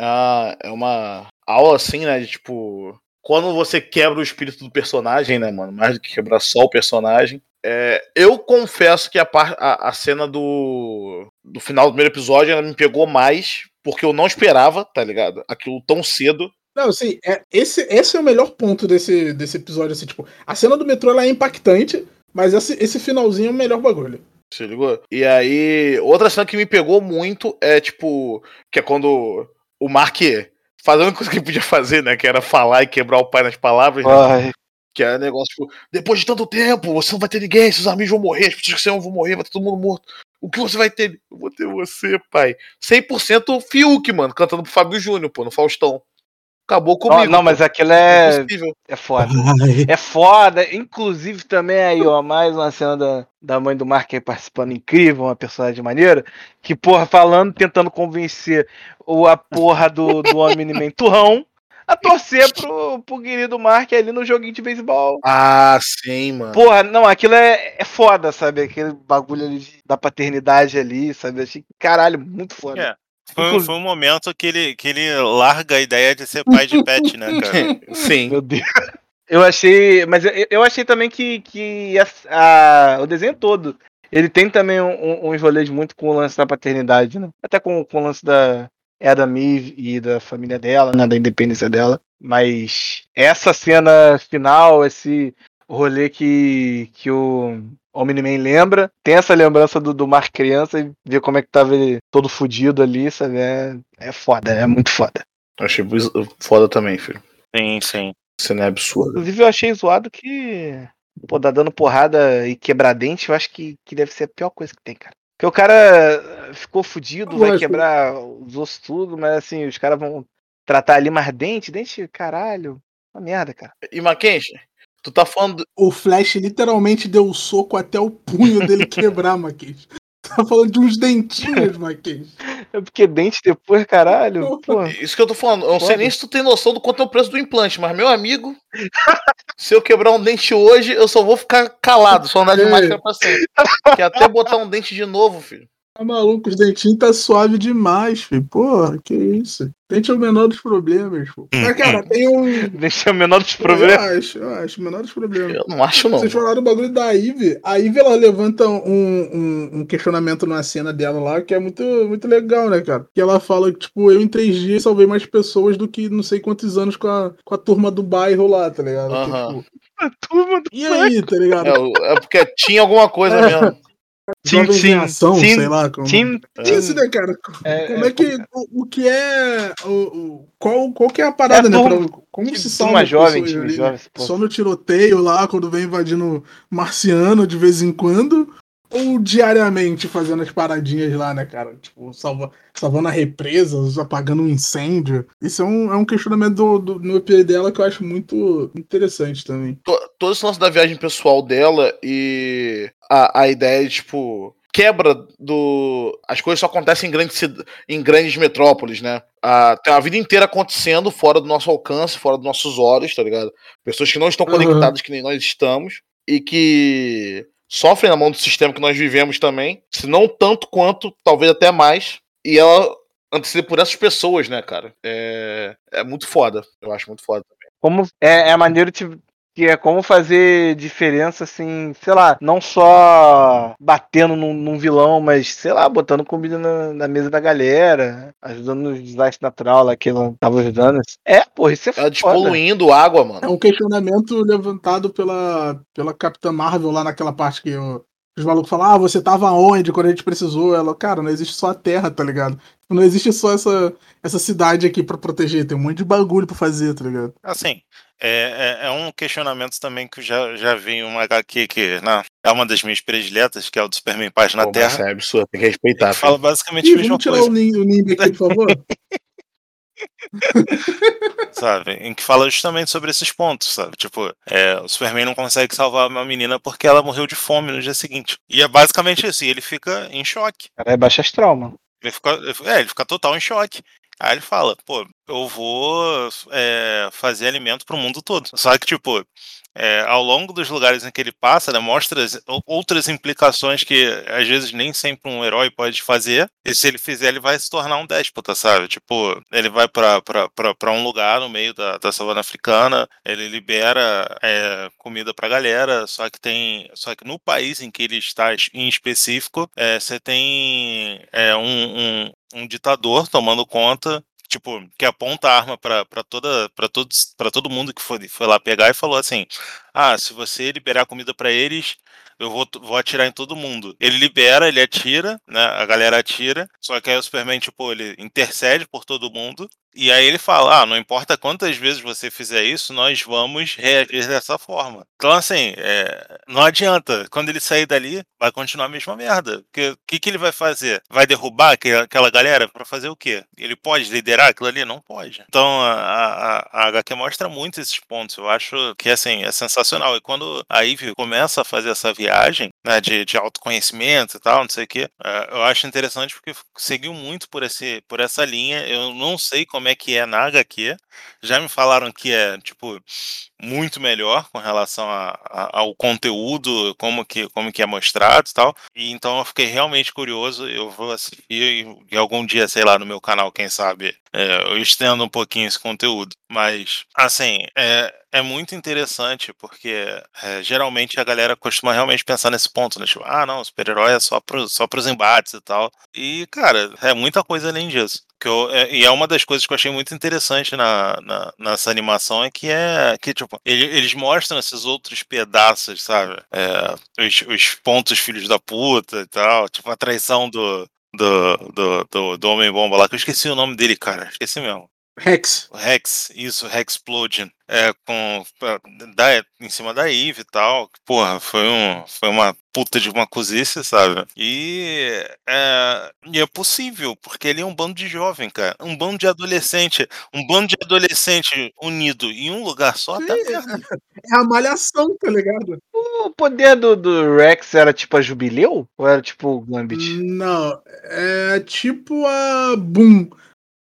É uma aula assim, né? De tipo. Quando você quebra o espírito do personagem, né, mano? Mais do que quebrar só o personagem. É, eu confesso que a, a, a, cena do, do final do primeiro episódio ela me pegou mais, porque eu não esperava, tá ligado? Aquilo tão cedo. Não, assim, é, esse, esse é o melhor ponto desse, desse episódio, assim, tipo, a cena do metrô ela é impactante, mas esse, esse finalzinho é o melhor bagulho. Você ligou? E aí, outra cena que me pegou muito é, tipo, que é quando o Mark fazendo o que ele podia fazer, né? Que era falar e quebrar o pai nas palavras. Né? Que é negócio, tipo, depois de tanto tempo, você não vai ter ninguém, seus amigos vão morrer, as pessoas que você vão morrer, vai ter todo mundo morto. O que você vai ter? Eu vou ter você, pai. 100% Fiuk, mano, cantando pro Fábio Júnior, pô, no Faustão. Acabou comigo. Não, não mas aquilo é. É, é foda. Ai. É foda. Inclusive, também aí, ó, mais uma cena da, da mãe do Mark aí participando incrível, uma personagem maneira. Que, porra, falando, tentando convencer o, a porra do, do Homem-Man turrão a torcer pro, pro querido Mark ali no joguinho de beisebol. Ah, sim, mano. Porra, não, aquilo é, é foda, sabe? Aquele bagulho ali da paternidade ali, sabe? Achei, caralho, muito foda. É. Foi, foi, um momento que ele, que ele larga a ideia de ser pai de pet, né, cara? Sim. Meu Deus. Eu achei. Mas eu, eu achei também que, que a, a, o desenho todo. Ele tem também um, um, um muito com o lance da paternidade, né? Até com, com o lance da, é da Miv e da família dela, né, da independência dela. Mas essa cena final, esse rolê que, que o Omni-Man lembra, tem essa lembrança do, do Mark criança e ver como é que tava ele todo fudido ali, sabe? É, é foda, é muito foda. achei foda também, filho. Sim, sim. Cena é absurda. Inclusive eu achei zoado que, pô, tá dando porrada e quebrar dente, eu acho que, que deve ser a pior coisa que tem, cara. Porque o cara ficou fudido, vai quebrar os ossos tudo, mas assim, os caras vão tratar ali mais dente, dente, caralho. Uma merda, cara. E Mackenzie, tu tá falando. O Flash literalmente deu o um soco até o punho dele quebrar, Mackenzie. Tá falando de uns dentinhos, Mackenzie. É porque dente depois, caralho. Porra. Isso que eu tô falando. Eu não sei nem se tu tem noção do quanto é o preço do implante, mas, meu amigo, se eu quebrar um dente hoje, eu só vou ficar calado, só andar de máscara pra sempre. Que até botar um dente de novo, filho. Tá maluco, os dentinhos tá suave demais, filho. Porra, que isso. Dente é o menor dos problemas, pô. Mas, cara, tem um. Dente é o menor dos problemas? Eu acho, eu acho, o menor dos problemas. Eu não acho, não. Vocês falaram o bagulho da Ivy. A Ivy, ela levanta um, um, um, questionamento na cena dela lá, que é muito, muito legal, né, cara? Que ela fala que, tipo, eu em três dias salvei mais pessoas do que não sei quantos anos com a, com a turma do bairro lá, tá ligado? Uh -huh. tipo, a turma do E aí, tá ligado? É, é porque tinha alguma coisa mesmo. Team, team, ação, team, sei lá. Como... Team, team, isso, né, cara? É, como é, é que. O, o, que é. O, o, qual, qual que é a parada, é, né? Pra, como se salva jovem, time jovem, Só no tiroteio lá, quando vem invadindo marciano de vez em quando? Ou diariamente fazendo as paradinhas lá, né, cara? Tipo, salva, salvando a represa, apagando um incêndio. Isso é um, é um questionamento do, do, no EP dela que eu acho muito interessante também. Todo esse lance da viagem pessoal dela e a, a ideia de, tipo, quebra do. As coisas só acontecem em grandes, em grandes metrópoles, né? Ah, tem a vida inteira acontecendo fora do nosso alcance, fora dos nossos olhos, tá ligado? Pessoas que não estão conectadas uhum. que nem nós estamos e que sofrem na mão do sistema que nós vivemos também, se não tanto quanto, talvez até mais, e ela antecede por essas pessoas, né, cara? É, é muito foda, eu acho muito foda também. Como é, é maneiro que é como fazer diferença, assim, sei lá, não só batendo num, num vilão, mas, sei lá, botando comida na, na, mesa da galera, ajudando no desastre natural lá que ela tava ajudando. É, porra, isso é Ela despoluindo água, mano. É um questionamento levantado pela, pela Capitã Marvel lá naquela parte que o Os malucos falam, ah, você tava onde quando a gente precisou? Ela, cara, não existe só a Terra, tá ligado? Não existe só essa, essa cidade aqui pra proteger, tem um monte de bagulho pra fazer, tá ligado? Assim, é, é, é um questionamento também que eu já, já vi em uma HQ que não, é uma das minhas prediletas, que é o do Superman Paz na Pô, Terra. É absurdo, tem que respeitar. que fala basicamente Ih, a mesma vamos tirar coisa. o Nim- o Nimbi aqui, por favor? sabe? Em que fala justamente sobre esses pontos, sabe? Tipo, é, o Superman não consegue salvar uma menina porque ela morreu de fome no dia seguinte. E é basicamente isso, e ele fica em choque. Cara, é baixa astral, mano. Ele fica, é, ele fica total em choque. Aí ele fala, pô, eu vou é, fazer alimento pro mundo todo. Só que, tipo, é, ao longo dos lugares em que ele passa, né, mostra as- ou- outras implicações que às vezes nem sempre um herói pode fazer. E se ele fizer, ele vai se tornar um déspota, sabe? Tipo, ele vai pra um lugar no meio da, da savana africana, ele libera é, comida pra galera, só que tem. Só que no país em que ele está em específico, é, você tem um, um, um ditador tomando conta tipo, que aponta a arma pra toda para todos para todo mundo que foi, foi lá pegar e falou assim: "Ah, se você liberar comida pra eles, eu vou, vou atirar em todo mundo". Ele libera, ele atira, né? A galera atira, só que aí o Superman, tipo, ele intercede por todo mundo. E aí ele fala: Ah, não importa quantas vezes você fizer isso, nós vamos reagir dessa forma. Então, assim, é, não adianta. Quando ele sair dali, vai continuar a mesma merda. Porque o que, que ele vai fazer? Vai derrubar aquela, galera pra fazer o quê? Ele pode liderar aquilo ali? Não pode. Então, a, a, a HQ mostra muito esses pontos. Eu acho que, assim, é sensacional. E quando a Eve começa a fazer essa viagem, né, de, de autoconhecimento e tal, não sei o quê, é, eu acho interessante porque seguiu muito por, esse, por essa linha. Eu não sei como é que é na HQ. Já me falaram que é, tipo, muito melhor com relação a, a- ao conteúdo, como que, como que é mostrado e tal. E então eu fiquei realmente curioso. Eu vou assistir e, e algum dia, sei lá, no meu canal, quem sabe, é, eu estendo um pouquinho esse conteúdo. Mas, assim, é, é muito interessante porque é, geralmente a galera costuma realmente pensar nesse ponto, né? Tipo, ah, não, super-herói é só, pro, só pros embates e tal. E, cara, é muita coisa além disso. Que eu, é- e é uma das coisas que eu achei muito interessante na, na- nessa animação é que é que, tipo, ele- eles mostram esses outros pedaços, sabe? É, os, os pontos filhos da puta e tal, tipo a traição do, do, do, do, do Homem-Bomba lá, que eu esqueci o nome dele, cara, esqueci mesmo. Rex. Rex, isso, Rexploding, é, com, da, em cima da Eve e tal. Porra, foi, um, foi uma puta de uma cozice, sabe? E é, e é possível, porque ele é um bando de jovem, cara. Um bando de adolescente. Um bando de adolescente unido em um lugar só, tá merda. É a malhação, tá ligado? O poder do, do Rex era tipo a Jubileu? Ou era tipo o Gambit? Não, é tipo a Boom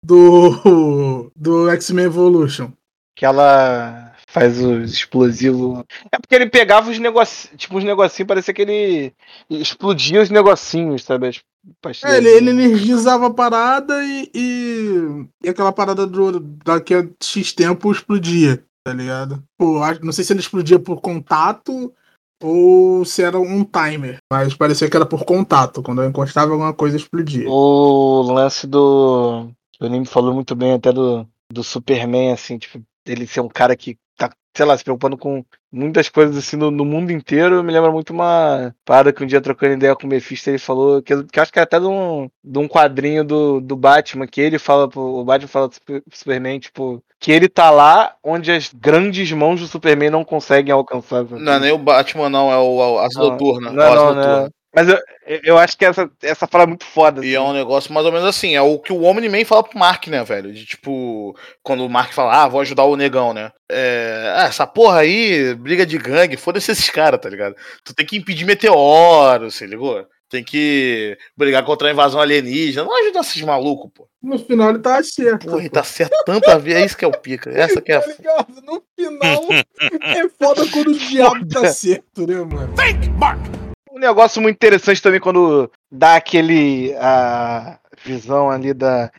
do, do X-Men Evolution. Que ela faz os explosivos. É porque ele pegava os negocinhos, tipo, os negocinhos, parecia que ele explodia os negocinhos, sabe? As É, ele, ele energizava a parada e, e, e aquela parada do, daqui a X tempo explodia, tá ligado? Pô, não sei se ele explodia por contato ou se era um timer, mas parecia que era por contato. Quando eu encostava alguma coisa, explodia. O lance do. O Nime falou muito bem até do, do Superman, assim, tipo, ele ser um cara que tá, sei lá, se preocupando com muitas coisas assim no, no mundo inteiro. Me lembra muito uma parada que um dia trocando ideia com o Mephisto, ele falou, que, que acho que é até de um, de um quadrinho do, do Batman, que ele fala pro. O Batman fala pro Superman, tipo, que ele tá lá onde as grandes mãos do Superman não conseguem alcançar. Não é nem o Batman, não, é o, o Asa Noturna. Não, é não, Noturna. não. Mas eu, eu acho que essa, essa fala é muito foda. E é assim. um negócio mais ou menos assim, é o que o Omni-Man fala pro Mark, né, velho? De tipo, quando o Mark fala, ah, vou ajudar o negão, né? É, ah, essa porra aí, briga de gangue, foda-se esses caras, tá ligado? Tu tem que impedir meteoro, se ligou? Tem que brigar contra a invasão alienígena. Não ajuda esses malucos, pô. No final ele tá certo. Porra, e tá certo tanta vez. É isso que é o pica. Essa que é a. Tá? No final é foda quando o diabo tá certo, né, mano? Um negócio muito interessante também quando dá aquele a visão ali da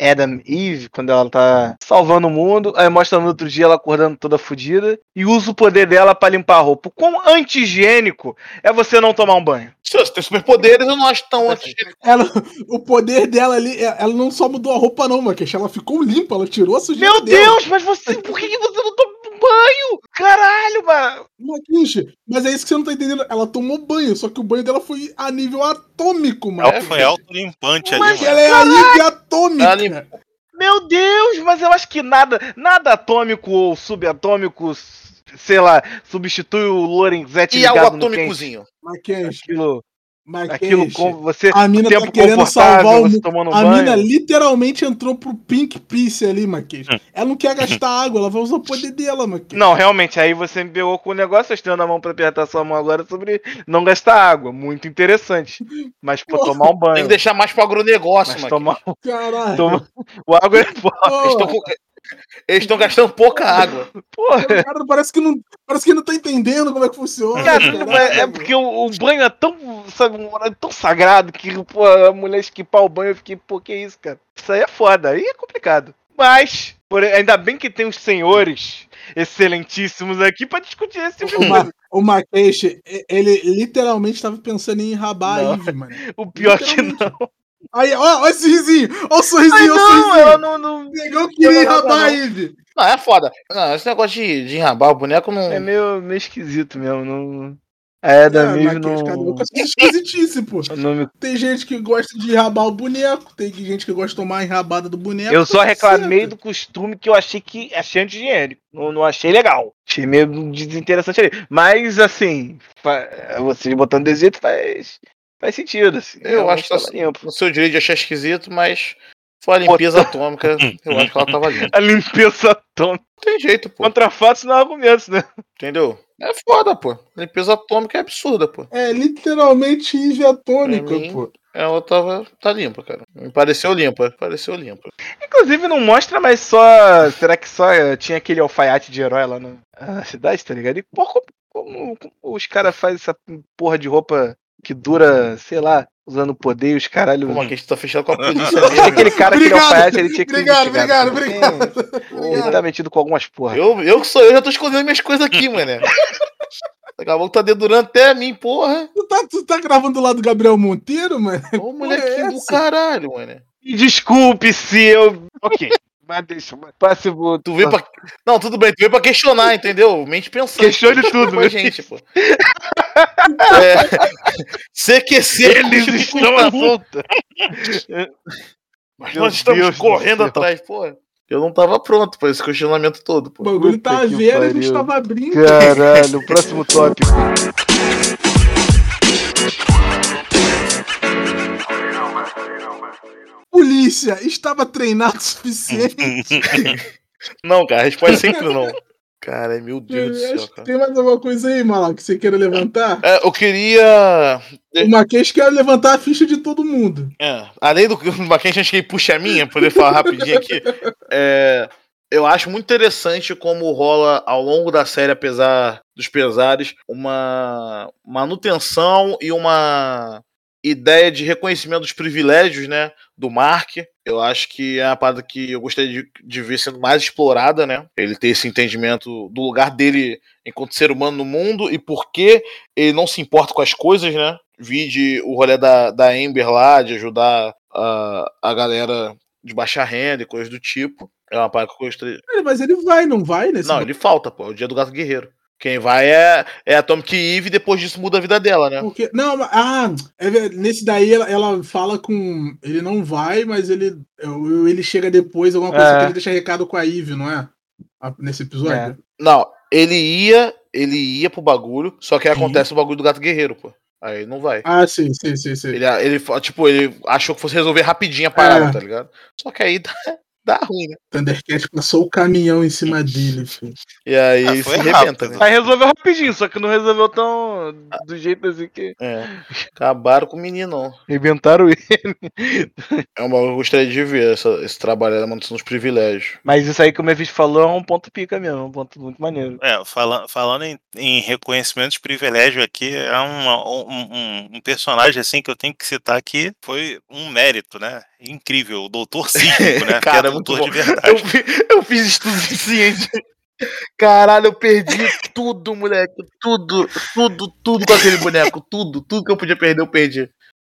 Adam Eve, quando ela tá salvando o mundo, aí mostra no outro dia ela acordando toda fodida e usa o poder dela pra limpar a roupa. Quão anti-higiênico é você não tomar um banho? Se você tem superpoderes, eu não acho tão antes. Ela, o poder dela ali, é- ela não só mudou a roupa, não, Maquesh. Ela ficou limpa, ela tirou a sujeira Meu dela. Deus, mas você, por que você não toma um banho! Caralho, mano! Maquixe, mas é isso que você não tá entendendo. Ela tomou banho, só que o banho dela foi a nível atômico, mano. Ela foi autolimpante ali, Mas mano. Ela é a nível atômica. Ela Meu Deus, mas eu acho que nada, nada atômico ou subatômico, sei lá, substitui o Lorenzetti E no quente. atômicozinho. Aquilo, Maquixe. aquilo com você, A mina tempo tá querendo salvar o mundo. A banho. mina literalmente entrou pro Pink Piece ali, Maquês. Hum. Ela não quer gastar água, ela vai usar o poder dela, Maquês. Não, realmente, aí você me pegou com o negócio, eu estendo a mão pra apertar sua mão agora sobre não gastar água. Muito interessante. Mas, pô, tomar um Tem banho. que deixar mais pro agronegócio, Mas mano. tomar, Caralho. toma, o água é foda. Com- Eles estão gastando pouca água. Porra. o cara parece que, não, parece que não tá entendendo como é que funciona. Cara, caralho. é, é porque o, o banho é tão, sabe, um horário tão sagrado que, pô, a mulher esquipar o banho, eu fiquei, pô, que isso, cara? Isso aí é foda, aí é complicado. Mas, por- ainda bem que tem os senhores excelentíssimos aqui pra discutir esse de O, coisa. Ma, o Maquês, ele literalmente tava pensando em enrabar Não. a Eve, mano. O pior que não. Aí, ó, ó esse risinho, ó o Ai, sorrisinho, ó o não, sorrisinho. ela não, não. O negão queria enrabar não. a Eve. Não, é foda. Não, esse negócio de, de enrabar o boneco não. É meio, meio esquisito mesmo. Não... É, da Ah, Mive Maquês, cada um não. a sua esquisitice, pô. não me- Tem gente que gosta de enrabar o boneco, tem gente que gosta de tomar a enrabada do boneco. Eu só tá reclamei certo. do costume que eu achei que achei anti-higiênico. Não, não achei legal. Achei meio desinteressante ali. Mas assim, fa- vocês botando desse jeito faz, faz sentido. Assim. Eu Realmente acho que tá limpo. no seu direito de achar esquisito, mas foi a limpeza atômica. Eu acho que ela tava limpa. A limpeza atômica. Não tem jeito, pô. Contra fatos não há argumentos, né? Entendeu? É foda, pô. Limpeza atômica é absurda, pô. É literalmente Pra mim- pô. Ela tava. tá limpa, cara. Me pareceu limpa. Pareceu limpa. Inclusive não mostra, mas só. Será que só eh, tinha aquele alfaiate de herói lá na na cidade, tá ligado? E pô, como, como- como os caras fazem essa porra de roupa que dura, sei lá, usando poder e os caralho. Como aqui a gente tá fechado com a polícia mesmo. aquele cara, Obrigado, alfaiate, ele tinha que Obrigado, obrigado, obrigado. Ele tá metido com algumas porra. Eu, eu que sou eu, já tô escondendo minhas coisas aqui, mano. Daqui a pouco tá dedurando até a mim, porra. Tu tá, tu tá gravando do lado do Gabriel Monteiro, mano? Ô, molequinho do essa? caralho, mano. Me Desculpe se eu. Ok. Mas deixa, mas passe o. Tu veio pra. Não, tudo bem, tu veio pra questionar, entendeu? Mente pensante. Questione tudo, a né? gente, pô. É... CQC. Eles estão à solta. Mas Meu nós estamos Deus do correndo atrás, pô. Eu não tava pronto pra esse questionamento todo, O pô. bagulho Puta tá vendo a gente tava abrindo. Caralho, próximo tópico. Polícia estava treinado o suficiente. Não, cara, a resposta é sempre não. Cara, meu Deus do Acho céu, cara. tem mais alguma coisa aí, Malak, que você queira levantar? É, eu queria. O Maquês quer levantar a ficha de todo mundo. É, além do Maquinha, acho que ele puxa a minha, poder falar rapidinho aqui. É, eu acho muito interessante como rola ao longo da série, apesar dos pesares, uma manutenção e uma ideia de reconhecimento dos privilégios, né, do Mark. Eu acho que é uma parada que eu gostaria de, de ver sendo mais explorada, né? Ele ter esse entendimento do lugar dele enquanto ser humano no mundo e por que ele não se importa com as coisas, né? Vide o rolê da, da Amber lá, de ajudar a, a galera de baixa renda e coisas do tipo. É uma parada que eu gostaria. É, Mas ele vai, não vai? Nesse Não, ele falta, pô. É o dia do gato guerreiro. Quem vai é, é a Atomic Eve e depois disso muda a vida dela, né? Porque, não, mas- ah, é nesse daí ela, ela fala com. Ele não vai, mas ele, eu- ele chega depois, alguma coisa É. que ele deixa recado com a Eve, não é? Nesse episódio? Não, ele ia, ele ia pro bagulho, só que acontece o bagulho do gato guerreiro, pô. Aí não vai. Ah, sim, sim, sim, sim. Ele, ele, tipo, ele achou que fosse resolver rapidinho a parada, É. tá ligado? Só que aí dá, ruim, né? Thundercat passou o caminhão em cima dele, filho. E aí Ah, se foi arrebenta, né? Aí resolveu rapidinho, só que não resolveu tão do jeito assim que. É. Acabaram com o menino, não. Inventaram ele. É um bagulho que eu gostaria de ver, essa, esse trabalho da manutenção dos privilégios. Mas isso aí que o Mevis falou é um ponto pica mesmo, é um ponto muito maneiro. É, fala, falando em, em reconhecimento de privilégio aqui, é uma- um, um- um personagem assim que eu tenho que citar aqui, foi um mérito, né? Incrível, o Doutor Sísmico, né? Cara, é doutor de verdade. Eu, eu fiz estudo suficiente. Caralho, eu perdi tudo, moleque. Tudo, tudo, tudo com aquele boneco. Tudo, tudo que eu podia perder, eu perdi.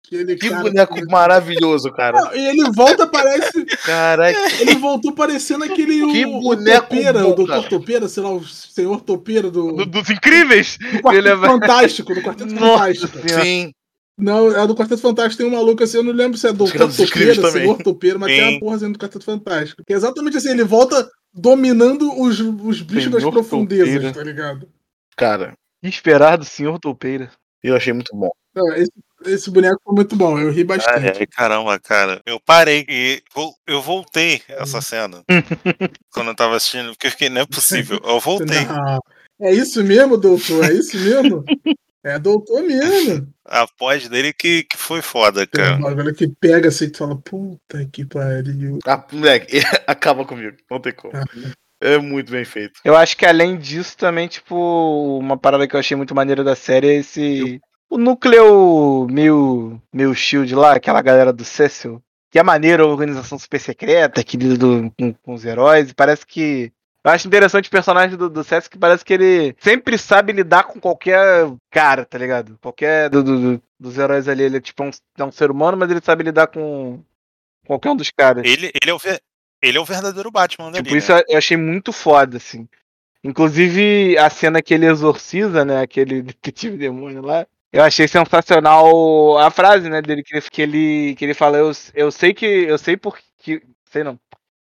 Aquele Que cara- boneco maravilhoso, cara. E ele volta, parece. Caraca. Ele voltou parecendo aquele. Que o, boneco Topeira, bom, o Doutor cara. Topeira, sei lá, o Senhor Topeira do. Do- dos incríveis! do ele é- Fantástico, do Quarteto Nossa Fantástico. senhora. Sim. Não, é do Quarteto Fantástico, tem um maluco assim, eu não lembro se é Incríveis Topeira. Senhor Topeira, mas tem Sim. a porra assim do Quarteto Fantástico. Que é exatamente assim, ele volta dominando os, os bichos das Senhor profundezas, Topeira. tá ligado? Cara, esperar do senhor Toupeira. eu achei muito bom. Não, esse, esse boneco foi muito bom, eu ri bastante. Ai, caramba, cara. Eu parei e eu voltei essa cena. quando eu tava assistindo, porque eu fiquei, não é possível. Eu voltei. Não, é isso mesmo, doutor? É isso mesmo? É doutor mesmo. A pós dele que, que foi foda, Tem cara. bagulho que pega assim e tu fala, puta que pariu. Ah, moleque, acaba comigo. Não tem como. Ah. É muito bem feito. Eu acho que além disso também, tipo, uma parada que eu achei muito maneira da série é esse. O núcleo meio, meio shield lá, aquela galera do Cecil. Que é maneiro, a organização super secreta, que lida com, com os heróis. Parece que. Eu acho interessante o personagem do, do Cecil, que parece que ele sempre sabe lidar com qualquer cara, tá ligado? Qualquer do- do- do- dos heróis ali. Ele é tipo um, é um ser humano, mas ele sabe lidar com qualquer um dos caras. Ele, ele, é o ele é o verdadeiro Batman Tipo, dali, isso né? eu achei muito foda, assim. Inclusive, a cena que ele exorciza, né? Aquele detetive demônio lá. Eu achei sensacional a frase, né, dele, que, que ele, que ele fala, eu, eu sei que. Eu sei porque. Sei não.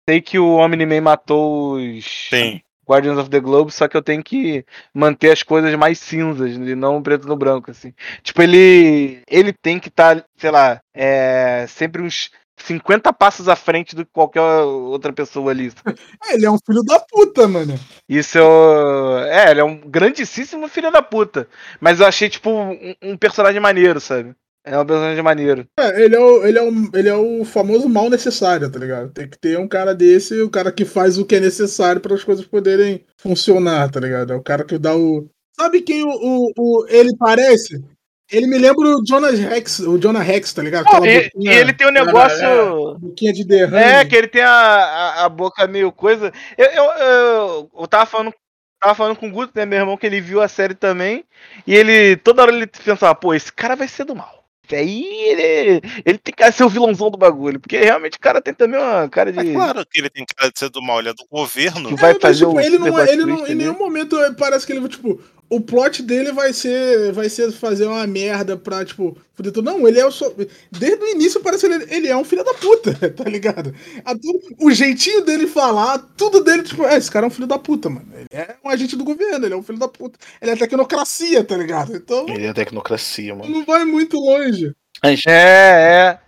Sei que o Omni-Man matou os Sim. Guardians of the Globe, só que eu tenho que manter as coisas mais cinzas e não preto no branco, assim. Tipo, ele. Ele tem que estar, sei lá, é, sempre uns 50 passos à frente do que qualquer outra pessoa ali. É, ele é um filho da puta, mano. Isso eu... É, ele é um grandíssimo filho da puta. Mas eu achei, tipo, um, um personagem maneiro, sabe? É um personagem maneiro. É, ele é, o, ele, é o, ele é o famoso mal necessário, tá ligado? Tem que ter um cara desse, o cara que faz o que é necessário para as coisas poderem funcionar, tá ligado? É o cara que dá o. Sabe quem o, o, o- ele parece? Ele me lembra o Jonas Rex, o Jonah Rex, tá ligado? Aquela e, e boquinha- ele tem um negócio. é, boquinha de derrame. É, que ele tem a, a, a boca meio coisa. Eu, eu, eu, eu tava falando. Tava falando com o Guto, né, meu irmão, que ele viu a série também. E ele, toda hora ele pensava, pô, esse cara vai ser do mal. Aí ele, ele tem que ser o vilãozão do bagulho. Porque realmente o cara tem também uma cara de. É claro que ele tem cara de ser do mal, ele é do governo. Que vai mas, fazer tipo, um ele não, super ele não, em nenhum momento eh, parece que ele tipo o plot dele vai ser vai ser fazer uma merda pra tipo fuder tudo. Não, ele é o só desde o início parece que ele, ele é um filho da puta, tá ligado? Tudo- o jeitinho dele falar, tudo dele tipo, é, esse cara é um filho da puta, mano. Ele é um agente do governo, ele é um filho da puta. Ele é tecnocracia, tá ligado? Então Ele é tecnocracia, mano. não vai muito longe. É, é.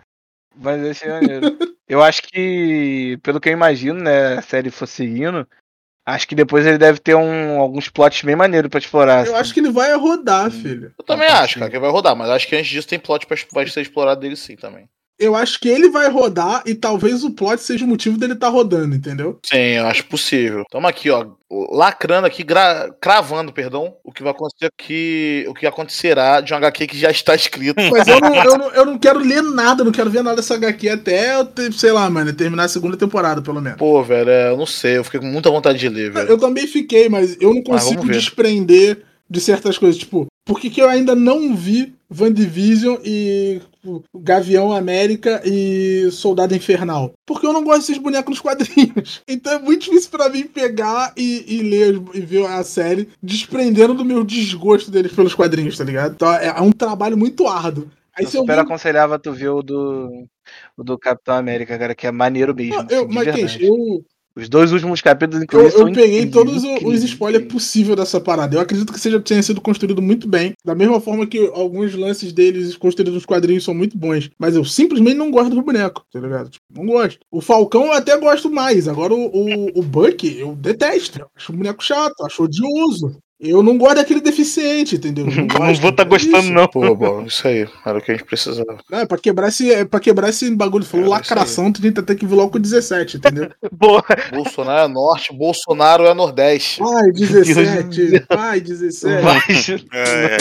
Mas esse é maneiro. Eu acho que, pelo que eu imagino, né, a série for seguindo, acho que depois ele deve ter um, alguns plots bem maneiros pra explorar. Eu assim. acho que ele vai rodar, filho. Eu também Não, acho, cara, que vai rodar, mas acho que antes disso tem plot pra, vai ser explorado dele sim também. Eu acho que ele vai rodar e talvez o plot seja o motivo dele tá rodando, entendeu? Sim, eu acho possível. Tamo aqui, ó, lacrando aqui, cravando, perdão, o que vai acontecer aqui, o que acontecerá de um HQ que já está escrito. Mas eu não, eu, não, eu não quero ler nada, não quero ver nada dessa HQ até eu sei lá, mano, terminar a segunda temporada, pelo menos. Pô, velho, é, eu não sei, eu fiquei com muita vontade de ler, velho. Eu também fiquei, mas eu não consigo desprender de certas coisas. Tipo, por que, que eu ainda não vi WandaVision e o Gavião América e Soldado Infernal? Porque eu não gosto desses bonecos nos quadrinhos. Então é muito difícil pra mim pegar e, e ler e ver a série desprendendo do meu desgosto deles pelos quadrinhos, tá ligado? Então é, é um trabalho muito árduo. Aí Eu super aconselhava tu ver o do, o do Capitão América, cara, que é maneiro mesmo. Não, eu, assim, mas, eu, Os dois últimos capítulos, eu, inclusive, eu são peguei todos incríveis, os spoilers possíveis dessa parada. Eu acredito que seja, tenha sido construído muito bem. Da mesma forma que alguns lances deles construídos nos quadrinhos são muito bons. Mas eu simplesmente não gosto do boneco, tá ligado? Tipo, não gosto. O Falcão eu até gosto mais. Agora o, o, o Buck eu detesto. Eu acho o boneco chato, acho odioso. Eu não gosto daquele deficiente, entendeu? Não gosto. vou tá É gostando, isso. não. Pô, bom, isso aí, era o que a gente precisava. Não, é pra quebrar esse, é pra quebrar esse bagulho. Falou É, lacração, tu tenta ter que vir logo com 17, entendeu? Boa. Bolsonaro é norte, Bolsonaro é nordeste. Ai, 17. Ai, 17. Vai. É.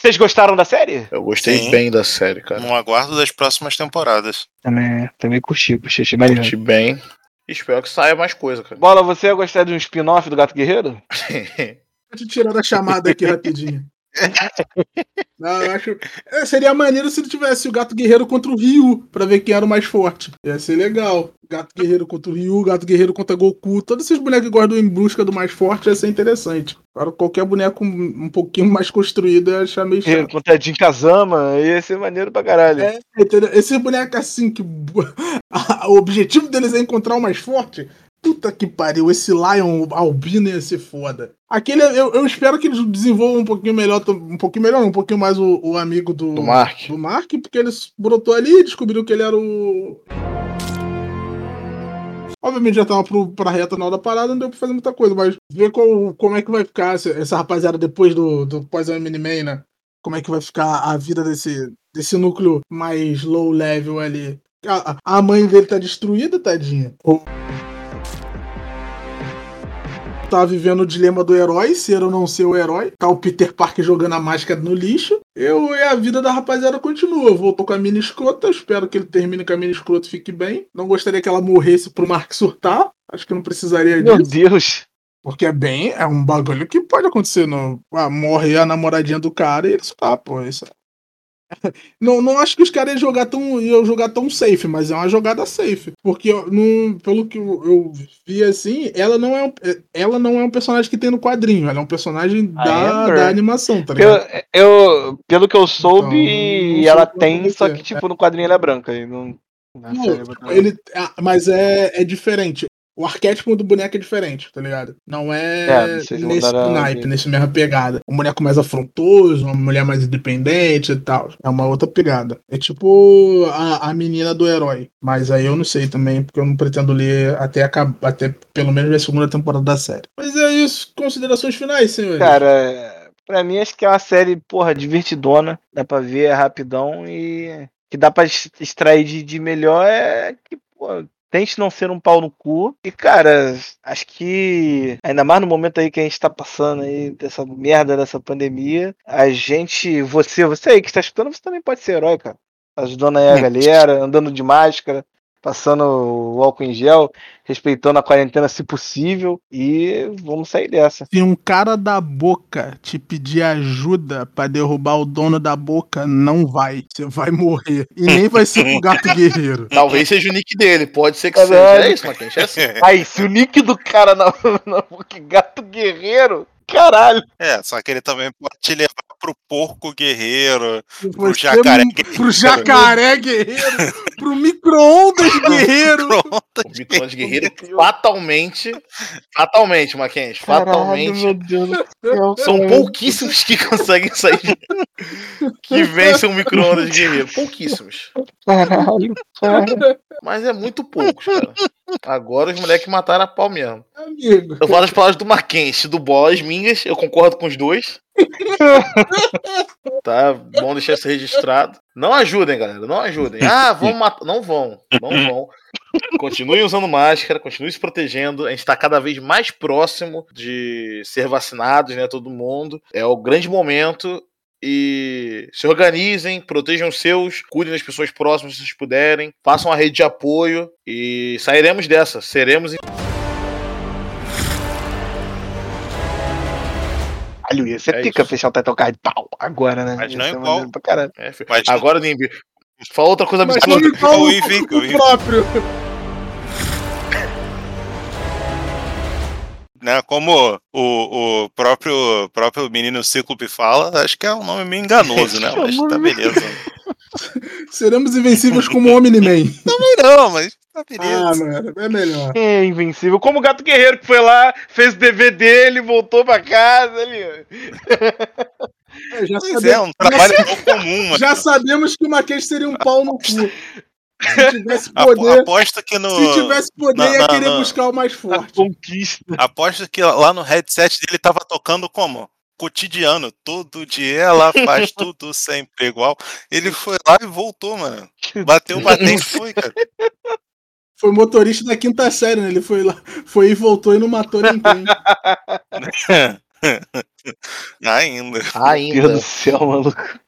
Vocês gostaram da série? Eu gostei Sim. bem da série, cara. No aguardo das próximas temporadas. Também, também curti, curti, achei maneiro. Curti bem. Espero que saia mais coisa, cara. Bola, você ia gostar de um spin-off do Gato Guerreiro? Deixa eu tirar da chamada aqui rapidinho. Não, eu acho. é, seria maneiro se ele tivesse o Gato Guerreiro contra o Ryu, pra ver quem era o mais forte. Ia ser legal. Gato Guerreiro contra o Ryu, Gato Guerreiro contra Goku. Todos esses bonecos que gostam em busca do mais forte ia ser interessante. Agora, qualquer boneco um pouquinho mais construído ia achar meio chato. Contra a Jin Kazama, ia ser maneiro pra caralho. É, entendeu? Bonecos assim, que o objetivo deles é encontrar o mais forte. Puta que pariu, esse Lion albino ia ser foda. Aquele, eu, eu espero que eles desenvolvam um pouquinho melhor, um pouquinho melhor, um pouquinho mais o, o amigo do, Do Mark. do Mark, porque eles brotou ali, descobriu que ele era o. Obviamente já tava pro, pra reta na hora da parada, não deu pra fazer muita coisa, mas ver qual, como é que vai ficar essa, essa rapaziada depois do, do pós-Mini-Man, né? Como é que vai ficar a vida desse, desse núcleo mais low level ali. A, a- a mãe dele tá destruída, tadinha. O- Tá vivendo o dilema do herói, ser ou não ser o herói. Tá o Peter Parker jogando a máscara no lixo. Eu e a vida da rapaziada continua. Voltou com a mini escrota. eu Espero que ele termine com a mini escrota e fique bem. Não gostaria que ela morresse pro Mark surtar. Acho que não precisaria Meu disso. Deus. Porque é bem. É um bagulho que pode acontecer. No, ah, morre a namoradinha do cara e ele surtar, pô. Isso. é- Não, não acho que os caras iam jogar tão, iam jogar tão safe, mas é uma jogada safe. Porque eu- não, pelo que eu, eu vi assim, ela não, é um, ela não é um personagem que tem no quadrinho. Ela é um personagem A da, Amber? da animação, tá Eu, ligado? eu- pelo que eu soube, Então, ela tem, só que tipo, no quadrinho ela é branca. E não, Não, botaram- Ele, ah, mas é, é diferente. O arquétipo do boneco é diferente, tá ligado? Não é, É, nesse naipe, nesse mesma pegada. Um boneco mais afrontoso, uma mulher mais independente e tal. É uma outra pegada. É tipo a, a menina do herói. Mas aí eu não sei também, porque eu não pretendo ler até, acab- até pelo menos a segunda temporada da série. Mas é isso. Considerações finais, senhores. Cara, pra mim acho que é uma série, porra, divertidona. Dá pra ver, é rapidão e. que dá pra ex- extrair de, de melhor é que, pô. Tente não ser um pau no cu. E, cara, acho que. Ainda mais no momento aí que a gente tá passando aí, dessa merda dessa pandemia. A gente. Você, você aí que está escutando, você também pode ser herói, cara. Ajudando aí a Hum. galera, andando de máscara, passando o álcool em gel, respeitando a quarentena se possível. E vamos sair dessa. Se um cara da boca te pedir ajuda pra derrubar o dono da boca, não vai. Você vai morrer. E nem vai ser o gato guerreiro. Talvez seja o nick dele, pode ser que Caralho. seja. É isso, Maquinhos, é assim. Aí, se o nick do cara na, na boca é gato guerreiro, caralho. É, só que ele também pode te levar pro porco guerreiro. Pro jacaré Pro jacaré guerreiro. Pro micro-ondas guerreiro. Microondas Guerreiro fatalmente. Fatalmente, Maquinhos. Fatalmente. meu Deus do céu. São pouquíssimos que conseguem sair. de- que vencem o micro-ondas guerreiro. Pouquíssimos. Caralho, cara. Mas é muito poucos, cara. Agora os moleques mataram a pau mesmo. Amigo. Eu falo as palavras do Mackenzie, do Bola, as minhas, eu concordo com os dois. Tá, bom deixar isso registrado. Não ajudem, galera, não ajudem. Ah, vão matar. Não vão, não vão. Continuem usando máscara, continuem se protegendo. A gente tá cada vez mais próximo de ser vacinados, né? Todo mundo. É o grande momento. E se organizem, protejam os seus, cuidem das pessoas próximas se vocês puderem, façam a rede de apoio e sairemos dessa. Seremos Caralho, ia ser É pica isso. fechar o Card pau, agora, né? Mas Ia não ser igual. É. Mas- Agora, Nimbi, fala outra coisa Mas absurda. não igual o o, próprio. Né, como o, o próprio, próprio menino Cíclope fala, acho que é um nome meio enganoso, né? Mas tá beleza. Seremos invencíveis como Omni-Man. Não, mas tá Ah, beleza. mano, é melhor. É invencível. Como o gato guerreiro que foi lá, fez o dever dele, voltou pra casa ali. É, já, Pois sabe- é, um trabalho pouco comum, mano. já sabemos que o Maquês seria um pau no cu. Se tivesse poder, Aposto que no. se tivesse poder, Não, ia querer não. buscar o mais forte. conquista. Aposto que lá no headset dele tava tocando como? Cotidiano. Todo dia ela faz tudo sempre igual. Ele foi lá e voltou, mano. Bateu, bateu e foi, cara. Foi motorista da quinta série, né? Ele foi lá, foi e voltou e não matou ninguém. Ainda. Meu Deus Ainda. do céu, maluco.